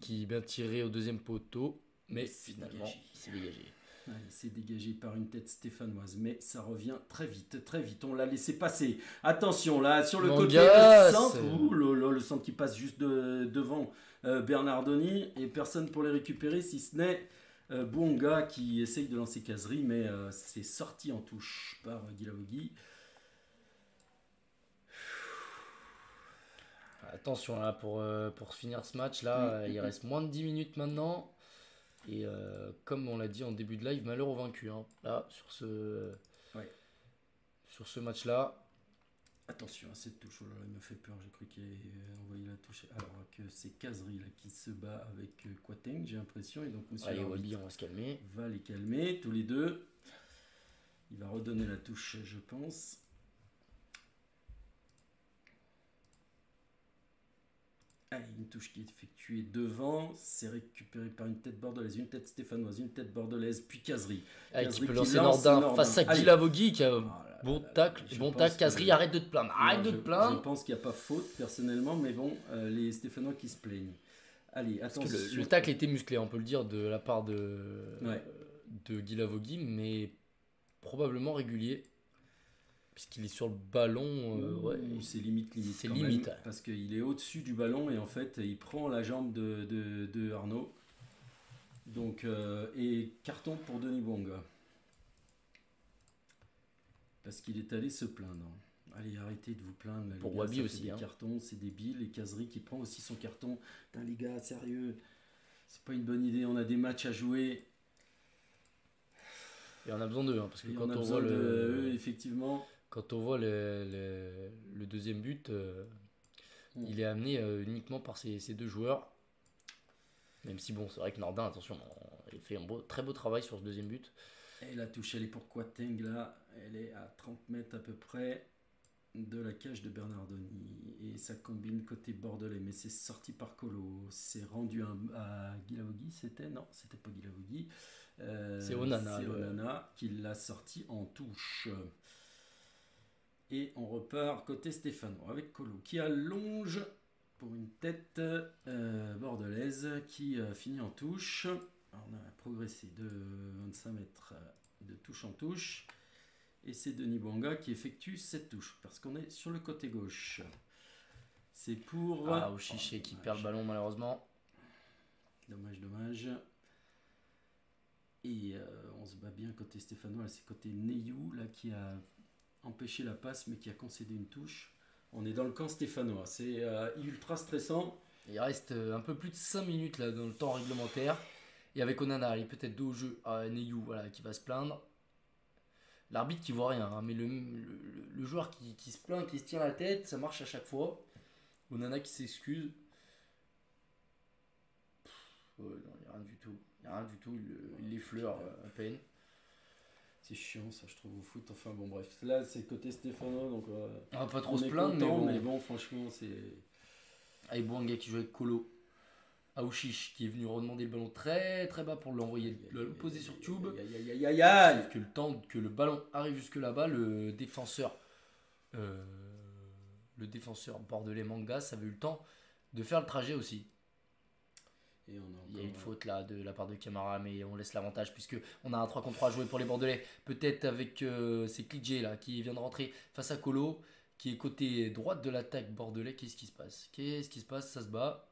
Qui... vient tirer au deuxième poteau, mais finalement, c'est dégagé. c'est dégagé par une tête stéphanoise, mais ça revient très vite, très vite. On l'a laissé passer. Attention là, sur le côté, le centre, le, centre qui passe juste devant euh, Bernardoni et personne pour les récupérer, si ce n'est euh, Bonga qui essaye de lancer caserie, mais euh, c'est sorti en touche par Guilavogui. Attention là, pour, euh, pour finir ce match là, mm, mm, il reste moins de 10 minutes maintenant. Et euh, comme on l'a dit en début de live, malheur au vaincu. Hein. Là, sur ce, sur ce match là. Attention à cette touche, oh là, il me fait peur, j'ai cru qu'il avait envoyé la touche. Alors que c'est Kazri là, qui se bat avec euh, j'ai l'impression. Et donc monsieur Allez, Wabi, on va se calmer. Va les calmer, tous les deux. Il va redonner la touche, je pense. Une touche qui est effectuée devant, c'est récupéré par une tête bordelaise, une tête stéphanoise, une tête bordelaise, puis Casery. Ah, qui peut lancer Nordin face à Guy qui a oh bon tacle, bon tacle, Casery, arrête de te plaindre, arrête de te plaindre. Je pense qu'il n'y a pas faute personnellement, mais bon, euh, les Stéphanois qui se plaignent. Allez, attention. Le, le, tacle était musclé, on peut le dire, de la part de, de Guy mais probablement régulier puisqu'il est sur le ballon. Euh, ouais, c'est limite, limite. C'est limite. parce qu'il est au-dessus du ballon et en fait, il prend la jambe de, de, Arnaud. Donc, euh, et carton pour Denis Bonga. Parce qu'il est allé se plaindre. Allez, arrêtez de vous plaindre. pour Wabi aussi. Hein. cartons, c'est débile. Et Casery qui prend aussi son carton. Putain, les gars, sérieux. C'est pas une bonne idée. On a des matchs à jouer. Et on a besoin d'eux, hein, parce que quand on, voit le. effectivement quand on voit le, le, deuxième but, euh, mm. il est amené euh, uniquement par ces, ces, deux joueurs. Même si, bon, c'est vrai que Nordin, attention, il fait un beau, très beau travail sur ce deuxième but. Et la touche, elle est pour Quateng, là. Elle est à 30 mètres à peu près de la cage de Bernardoni. Et ça combine côté bordelais, mais c'est sorti par Colo. C'est rendu à, Guilavogui, c'était? Non, c'était pas Guilavogui. Euh, c'est Onana. C'est Onana qui l'a sorti en touche. Et on repart côté Stéphano avec Colo qui allonge pour une tête euh, bordelaise qui euh, finit en touche. on a progressé de 25 mètres de touche en touche. Et c'est Denis Bonga qui effectue cette touche parce qu'on est sur le côté gauche. C'est pour. Ah, Chiché qui perd le ballon malheureusement. Dommage, dommage. Et euh, on se bat bien côté Stéphano. c'est côté Neyou là, qui a empêché la passe, mais qui a concédé une touche. On est dans le camp stéphanois. C'est euh, ultra stressant. Il reste euh, un peu plus de 5 minutes là, dans le temps réglementaire. Et avec Onana, il peut-être dos au jeu. à Neyou qui va se plaindre. L'arbitre qui voit rien, hein, mais le, joueur qui, qui, se plaint, qui se tient la tête, ça marche à chaque fois. Onana qui s'excuse. il n'y a rien du tout. Il n'y a rien du tout, il l'effleure euh, à peine. C'est chiant ça, je trouve, au foot. Enfin bon, bref. Là, c'est côté Stéphano, donc. Euh, on va pas trop se plaindre, mais, bon. mais bon, franchement, c'est. Avec Bouanga qui joue avec Colo. Aouchiche qui est venu redemander le ballon très très bas pour l'envoyer, le poser sur Tube. Sauf que le temps que le ballon arrive jusque là-bas, le défenseur, euh, le défenseur bordelais Mangas avait eu le temps de faire le trajet aussi. Il y a une faute là de la part de Camara, mais on laisse l'avantage puisque on a un 3 contre 3 à jouer pour les Bordelais. Peut-être avec euh, c'est Klidje là qui vient de rentrer face à Colo, qui est côté droite de l'attaque bordelais. Qu'est-ce qui se passe? Qu'est-ce qui se passe? Ça se bat.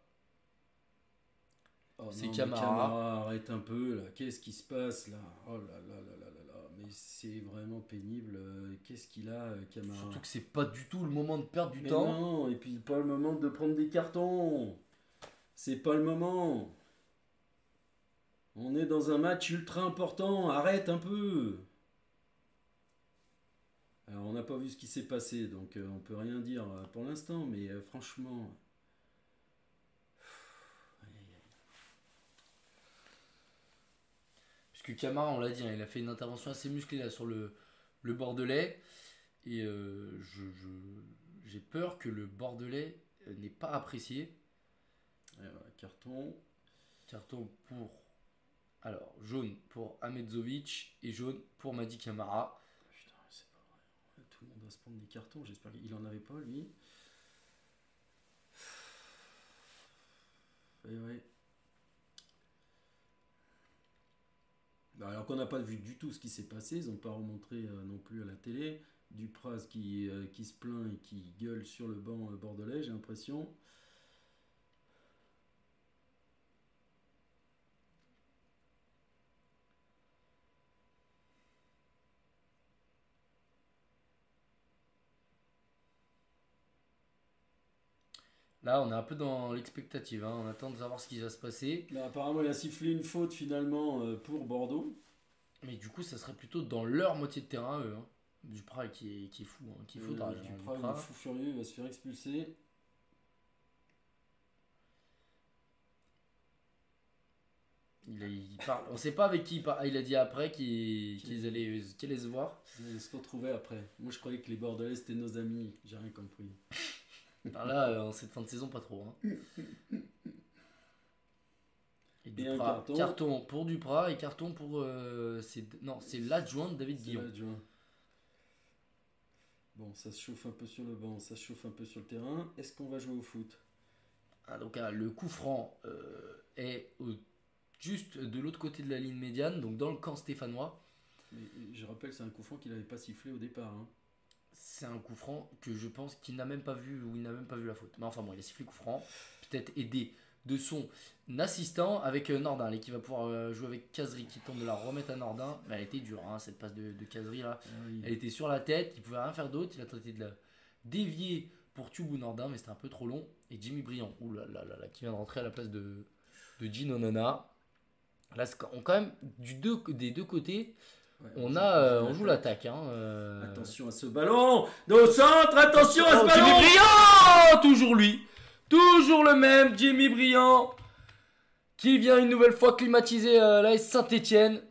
Oh c'est Camara. arrête un peu là. Qu'est-ce qui se passe là? Oh là là là là là là. Mais c'est vraiment pénible. Qu'est-ce qu'il a, euh, Camara? Surtout que c'est pas du tout le moment de perdre du temps. Non, et puis pas le moment de prendre des cartons. C'est pas le moment. On est dans un match ultra important, arrête un peu. Alors on n'a pas vu ce qui s'est passé, donc euh, on peut rien dire euh, pour l'instant, mais euh, franchement... Puisque Camara, on l'a dit, hein, il a fait une intervention assez musclée là, sur le, Bordelais. Et je, j'ai peur que le Bordelais n'ait pas apprécié. Carton. Carton pour. Alors, jaune pour Ahmedzovic et jaune pour Madi Camara tout le monde va se prendre des cartons. J'espère qu'il en avait pas, lui. Et ouais. Bah, alors qu'on n'a pas vu du tout ce qui s'est passé, ils n'ont pas remontré euh, non plus à la télé. Dupraz qui, euh, qui se plaint et qui gueule sur le banc euh, bordelais, j'ai l'impression. Là, on est un peu dans l'expectative. Hein. On attend de savoir ce qui va se passer. apparemment, il a sifflé une faute finalement euh, pour Bordeaux. Mais du coup, ça serait plutôt dans leur moitié de terrain, eux. Hein. Duprat qui est, qui est fou, hein, qui est fou euh, Duprat, il est fou furieux, il va se faire expulser. Il, parle. On sait pas avec qui il parle. Il a dit après qu'ils allaient, allaient se voir. Ils allaient se retrouver après. Moi, je croyais que les Bordelais c'était nos amis. J'ai rien compris. là, euh, en cette fin de saison, pas trop. Hein. Et, carton. carton. pour Duprat et carton pour. Euh, non, c'est l'adjoint de David Guillaume. Bon, ça se chauffe un peu sur le banc, ça se chauffe un peu sur le terrain. Est-ce qu'on va jouer au foot? Ah, Donc, ah, le coup franc euh, est juste de l'autre côté de la ligne médiane, donc dans le camp stéphanois. Mais, je rappelle, c'est un coup franc qu'il n'avait pas sifflé au départ. Hein c'est un coup franc que je pense qu'il n'a même pas vu ou il n'a même pas vu la faute. Mais enfin bon, il a sifflé coup franc, peut-être aidé de son assistant avec euh, Nordin, qui va pouvoir euh, jouer avec Kazri qui tente de la remettre à Nordin. Mais elle était dure, hein, cette passe de, de Kazri là. Ah elle était sur la tête, il pouvait rien faire d'autre. Il a tenté de la dévier pour Tubou Nordin, mais c'était un peu trop long. Et Jimmy Briand, là, là, là, qui vient de rentrer à la place de, de Gino Nona. Là, on, quand même du deux, des deux côtés, on, a, euh, on joue l'attaque. Hein, euh. Attention à ce ballon Nos centre, attention à ce oh, ballon Jimmy Briand Toujours lui Toujours le même, Jimmy Briand qui vient une nouvelle fois climatiser euh, la Saint-Etienne.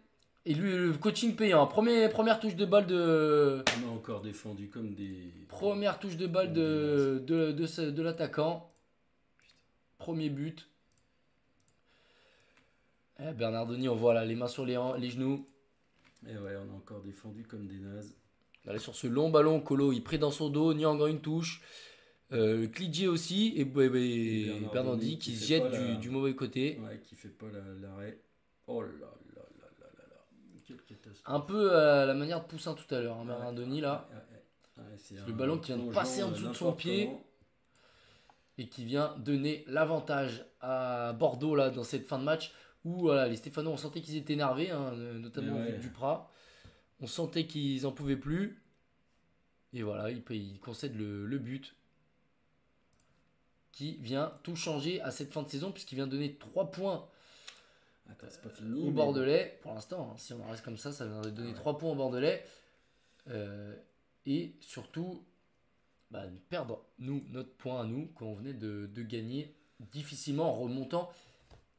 Et lui, le coaching payant. Premier, première touche de balle de. On a encore défendu comme des. Première touche de balle de, de, de, de l'attaquant. Premier but. Eh, Bernardoni, on voit là les mains sur les, les genoux. Et ouais, on a encore défendu comme des nazes. Allez, sur ce long ballon, Colo, il prend dans son dos, encore une touche. Euh, aussi, et, bah, qui, se jette du, mauvais côté. Ouais, qui fait pas l'arrêt. Oh là là là là là là. Quelle catastrophe. Un peu à la manière de Poussin tout à l'heure, hein, Bernardoni là. le ballon qui vient de passer en dessous de son pied. Et qui vient donner l'avantage à Bordeaux là dans cette fin de match où voilà, les Stéphanois, on sentait qu'ils étaient énervés, hein, notamment ouais. Duprat. On sentait qu'ils en pouvaient plus. Et voilà, ils, concèdent le, but qui vient tout changer à cette fin de saison, puisqu'il vient donner 3 points au Bordelais. Pour l'instant, hein, si on reste comme ça, ça vient donner 3 points au Bordelais. Euh, et surtout, bah, perdre, nous, notre point à nous, qu'on venait de, de gagner difficilement en remontant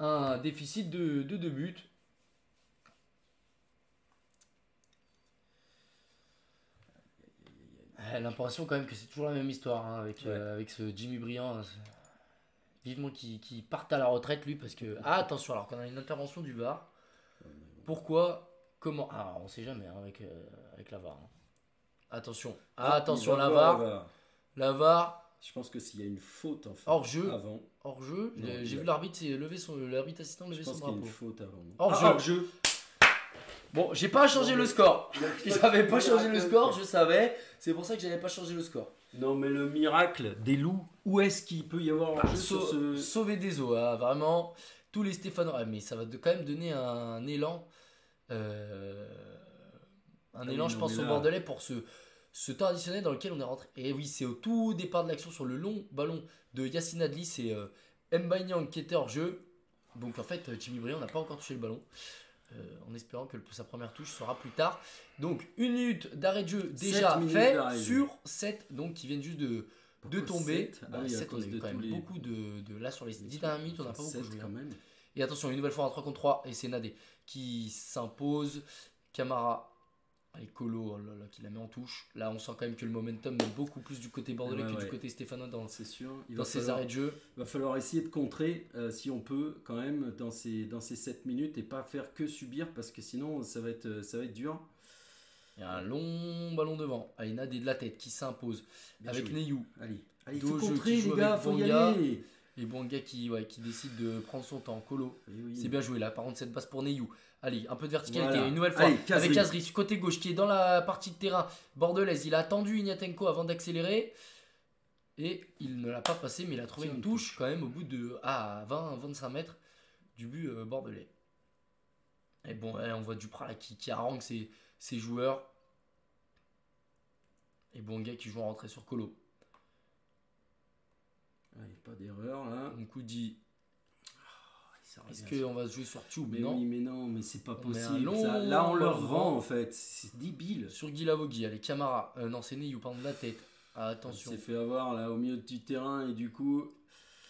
un déficit de, de deux buts. L'impression quand même que c'est toujours la même histoire hein, avec, euh, avec ce Jimmy Briand. Hein, vivement qu'il qui parte à la retraite lui parce que... Ah attention alors qu'on a une intervention du VAR. Pourquoi Comment Ah on sait jamais hein, avec, euh, avec la VAR. Attention. Ah, attention la VAR. La VAR. Je pense que s'il y a une faute en fait, hors jeu, avant, hors jeu, j'ai vu l'arbitre lever son l'arbitre assistant lever son drapeau. Je pense qu'il y a une faute avant. Hors jeu. Hors jeu. Bon, j'ai pas changé le score. J'avais pas changé le score, je savais. C'est pour ça que j'avais pas changé le score. Non, mais le miracle des loups, où est-ce qu'il peut y avoir un jeu Sauver des eaux, hein, vraiment. Tous les Stéphanois, mais ça va quand même donner un élan. Euh, un ah élan, je pense, au Bordelais pour se ce temps additionnel dans lequel on est rentré. Et oui, c'est au tout départ de l'action sur le long ballon de Yassine Adli, c'est euh, Nyang qui était hors jeu. Donc en fait, Jimmy Briand n'a pas encore touché le ballon. en espérant que sa première touche sera plus tard. Donc une minute d'arrêt de jeu déjà fait sur 7 donc qui viennent juste de, de tomber. 7 bah, ah on a eu quand même beaucoup de, de, Là sur les 10 dernières minutes, on n'a pas beaucoup joué. Quand hein. même. Et attention, une nouvelle fois en 3 contre 3 et c'est Nadé qui s'impose. Camara et Colo, oh qui la met en touche. Là, on sent quand même que le momentum est beaucoup plus du côté bordelais que du côté stéphanois dans, sûr. Il dans ses arrêts de jeu. Il va falloir essayer de contrer, euh, si on peut, quand même, dans ces, dans ces 7 minutes et pas faire que subir parce que sinon, ça va être, ça va être dur. Il y a un long ballon devant. Allez, Nadé de la tête qui s'impose avec Neyou. Allez, il faut contrer, les gars, faut y aller. Et Bonga qui, ouais, qui décide de prendre son temps. Colo, eh c'est bien joué là. Par contre, cette passe pour Neyou. Allez, un peu de verticalité. Une nouvelle fois avec Kazri, côté gauche, qui est dans la partie de terrain bordelaise. Il a attendu Ignatenko avant d'accélérer. Et il ne l'a pas passé, mais il a trouvé une touche quand même au bout de ah, 20-25 mètres du but euh, bordelais. Et bon, on voit Duprat là, qui, qui harangue ses, ses joueurs. Et Bonga qui joue en rentrée sur Colo. pas d'erreur là. On coup dit est-ce qu'on va se jouer sur Tube mais non. Oui, mais non, mais c'est pas possible. là, on leur rend en fait. C'est débile. Sur Guy Lavogui, allez, Camara. Euh, non, c'est Neyou, pardon, de la tête. Ah, attention. Il s'est fait avoir là au milieu du terrain et du coup.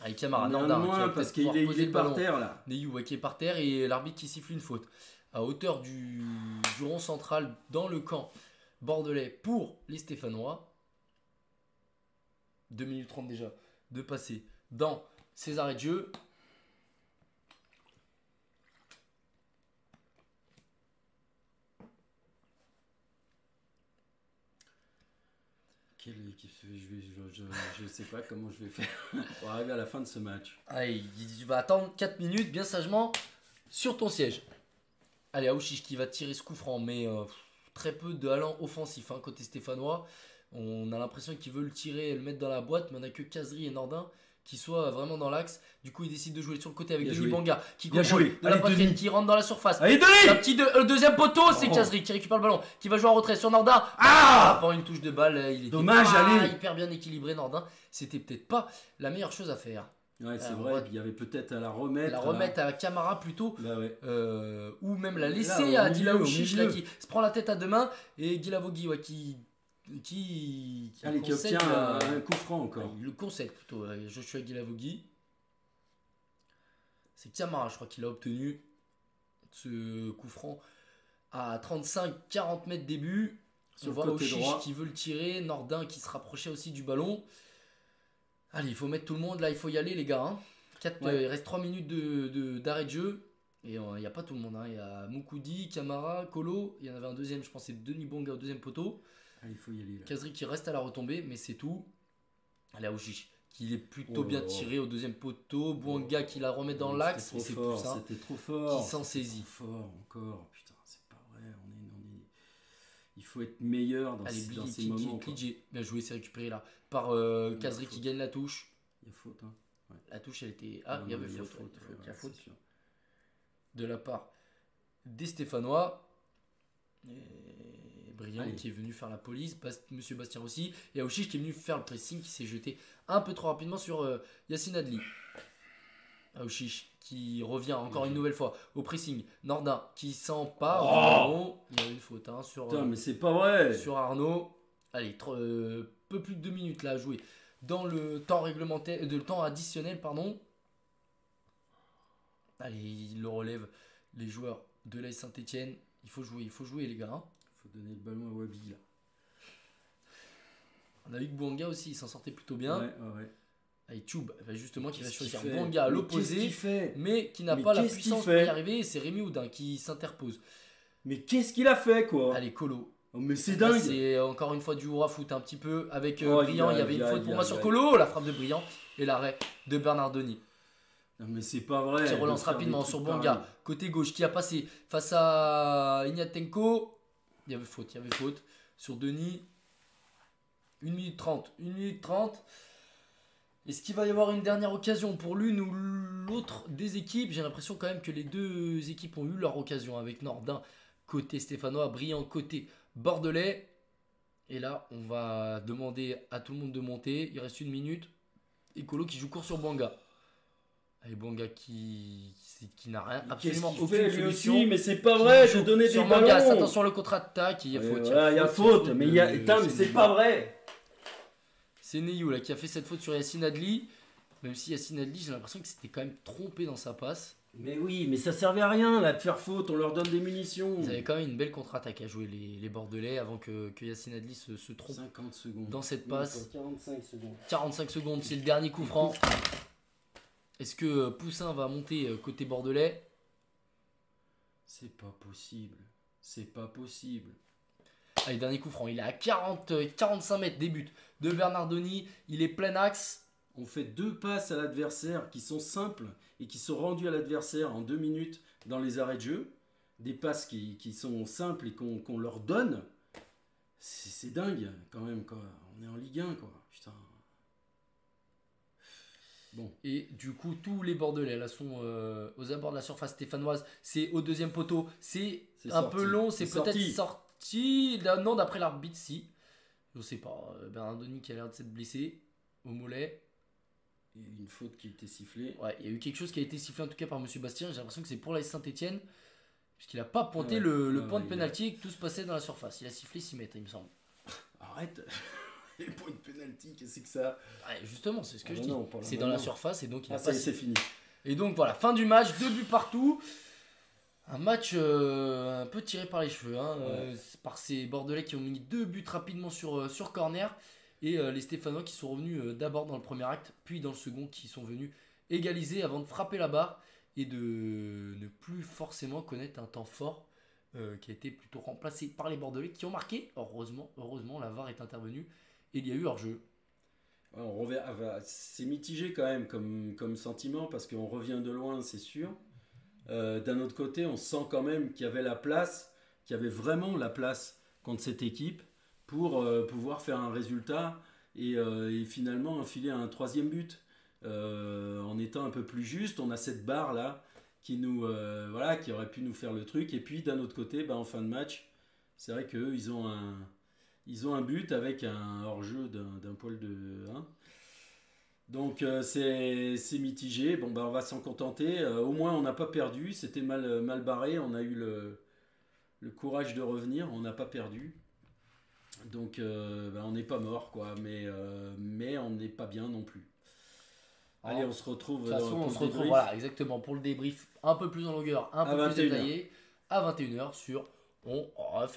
Allez, Camara, non, non, parce qu'il est, par terre là. Neyou qui est par terre et l'arbitre qui siffle une faute. À hauteur du, du rond central dans le camp bordelais pour les Stéphanois. 2 minutes 30 déjà de passer dans ces arrêts de Quelle équipe je, je, sais pas comment je vais faire pour arriver à la fin de ce match. Allez, tu vas attendre 4 minutes bien sagement sur ton siège. Allez, Aouchiche qui va tirer ce coup franc, mais euh, très peu de allant offensif hein, côté stéphanois. On a l'impression qu'il veut le tirer et le mettre dans la boîte, mais on n'a que Kazri et Nordin qui soit vraiment dans l'axe. Du coup, il décide de jouer sur le côté avec Denis Banga qui contrôle de la poitrine, qui rentre dans la surface. Allez, petit le deuxième poteau, c'est oh. Kazri qui récupère le ballon, qui va jouer en retrait sur Nordin. Ah, Pour une touche de balle, il est dommage, allez. hyper bien équilibré Nordin. C'était peut-être pas la meilleure chose à faire. Ouais, c'est vrai. Il y avait peut-être à la remettre. La remettre à, Camara plutôt. Bah euh, ou même la laisser à Dilaou qui se prend la tête à deux mains. Et Guilavogui ouais, qui qui, qui, Allez, qui obtient un coup franc encore. le concède plutôt, euh, Joshua Guilavogui. C'est Camara, je crois, qu'il a obtenu ce coup franc à 35-40 mètres début. On voit Ochiche qui veut le tirer, Nordin qui se rapprochait aussi du ballon. Allez, il faut mettre tout le monde là, il faut y aller les gars. Hein. Euh, il reste 3 minutes d'arrêt de, de, jeu. Et euh, il n'y a pas tout le monde. Hein. Il y a Moukoudi, Camara, Kolo. Il y en avait un deuxième, je pense c'est Denis Bonga au deuxième poteau. Ah, il faut y aller. Kazri qui reste à la retombée, mais c'est tout. Allez, Aouchiche qui est plutôt oh bien tiré au deuxième poteau. Bouanga qui la remet dans l'axe. C'était trop, fort. C'était trop fort. Qui s'en saisit. fort encore. Putain, c'est pas vrai. On est, on est... Il faut être meilleur dans, Allez, dans ces moments. bien joué, c'est récupéré là. Par euh, Kazri qui gagne la touche. Il y a faute. Hein. La touche, elle était. Ah, il y avait faute. Il y a faute. De la part des Stéphanois. Briand qui est venu faire la police, Monsieur Bastien aussi, et Aouchiche qui est venu faire le pressing, qui s'est jeté un peu trop rapidement sur euh, Yacine Adli. Aouchiche qui revient encore une nouvelle fois au pressing. Nordin qui s'empare oh Il y a une faute hein, sur, Putain, mais c'est pas vrai. sur Arnaud. Allez, euh, peu plus de deux minutes là à jouer dans le temps réglementaire, de le temps additionnel, pardon. Allez, il le relève les joueurs de l'AS Saint-Etienne. Il faut jouer, il faut jouer les gars. Hein faut donner le ballon à Wabi là. On a vu que Bouanga aussi, il s'en sortait plutôt bien. Ouais, ouais, Et Tube, bah, justement, qui va choisir Bouanga à l'opposé, mais qui n'a pas la puissance pour y arriver. C'est Rémi Houdin qui s'interpose. Mais qu'est-ce qu'il a fait, quoi Allez, Colo. Oh, mais c'est dingue C'est encore une fois du hurrah foot un petit peu. Avec euh, Briand, il y avait une faute pour moi sur Colo, la frappe de Briand, et l'arrêt de Bernardoni. Non mais c'est pas vrai. Qui relance rapidement sur Bouanga, côté gauche, qui a passé face à Ignatenko. Il y avait faute, il y avait faute. Sur Denis, 1 minute 30. 1 minute 30. Est-ce qu'il va y avoir une dernière occasion pour l'une ou l'autre des équipes? J'ai l'impression quand même que les deux équipes ont eu leur occasion avec Nordin côté stéphanois, Brillant côté bordelais. Et là, on va demander à tout le monde de monter. Il reste une minute. Et Colo qui joue court sur Banga. Et Bonga qui, qui, n'a rien, absolument aucune solution. Aussi, mais c'est pas vrai, je donnais des ballons. attention le contre-attaque, il y a faute. Il y a faute, mais il y a. mais c'est pas vrai. C'est Neyou là qui a fait cette faute sur Yassine Adli. Même si Yassine Adli, j'ai l'impression que c'était quand même trompé dans sa passe. Mais oui, mais ça servait à rien là de faire faute, on leur donne des munitions. Ils avaient quand même une belle contre-attaque à jouer les, les Bordelais avant que, que Yassine Adli se, se trompe 50 secondes. dans cette passe. 45 secondes. 45 secondes, c'est le dernier coup franc. Est-ce que euh, Poussin va monter euh, côté Bordelais? C'est pas possible. C'est pas possible. Allez, dernier coup franc. Il est à 40, 45 euh, mètres des buts de Bernardoni. Il est plein axe. On fait deux passes à l'adversaire qui sont simples et qui sont rendues à l'adversaire en deux minutes dans les arrêts de jeu. Des passes qui, sont simples et qu'on leur donne. C'est dingue quand même. Quoi. On est en Ligue 1. Quoi. Putain. Bon. Et du coup, tous les Bordelais là sont euh, aux abords de la surface stéphanoise. C'est au deuxième poteau. C'est un peu long. C'est peut-être sorti. Non, d'après l'arbitre, si. Je sais pas. Euh, Bernardoni qui a l'air de s'être blessé au mollet. Il y a une faute qui a été sifflée. Ouais, il y a eu quelque chose qui a été sifflé en tout cas par Monsieur Bastien. J'ai l'impression que c'est pour la Saint-Etienne. Puisqu'il n'a pas pointé le, point de pénalty et que tout se passait dans la surface. Il a sifflé 6 mètres, il me semble. Arrête pour une penalty, qu'est-ce que ça Justement, c'est ce que ah je dis. C'est dans la surface et donc il ah, ça c'est fini. Et donc voilà, fin du match, deux buts partout. Un match euh, un peu tiré par les cheveux, hein, euh, par ces Bordelais qui ont mis deux buts rapidement sur, euh, sur corner. Et les Stéphanois qui sont revenus d'abord dans le premier acte, puis dans le second, qui sont venus égaliser avant de frapper la barre et de ne plus forcément connaître un temps fort qui a été plutôt remplacé par les Bordelais qui ont marqué. Heureusement, heureusement la VAR est intervenue il y a eu hors-jeu. c'est mitigé quand même comme, comme sentiment parce qu'on revient de loin, c'est sûr. Euh, d'un autre côté, on sent quand même qu'il y avait la place, qu'il y avait vraiment la place contre cette équipe pour euh, pouvoir faire un résultat et, euh, et, finalement enfiler un troisième but. en étant un peu plus juste, on a cette barre là qui nous voilà qui aurait pu nous faire le truc et puis d'un autre côté bah, en fin de match c'est vrai qu'eux ils ont un, ils ont un but avec un hors-jeu d'un poil de 1. Donc euh, c'est mitigé. Bon, bah, on va s'en contenter. Euh, au moins, on n'a pas perdu. C'était mal, mal barré. On a eu le, le courage de revenir. On n'a pas perdu. Donc euh, bah, on n'est pas mort, quoi. Mais, mais on n'est pas bien non plus. Allez, on se retrouve. De toute façon, on se retrouve voilà, exactement pour le débrief un peu plus en longueur, un peu plus détaillé, à 21h sur On refait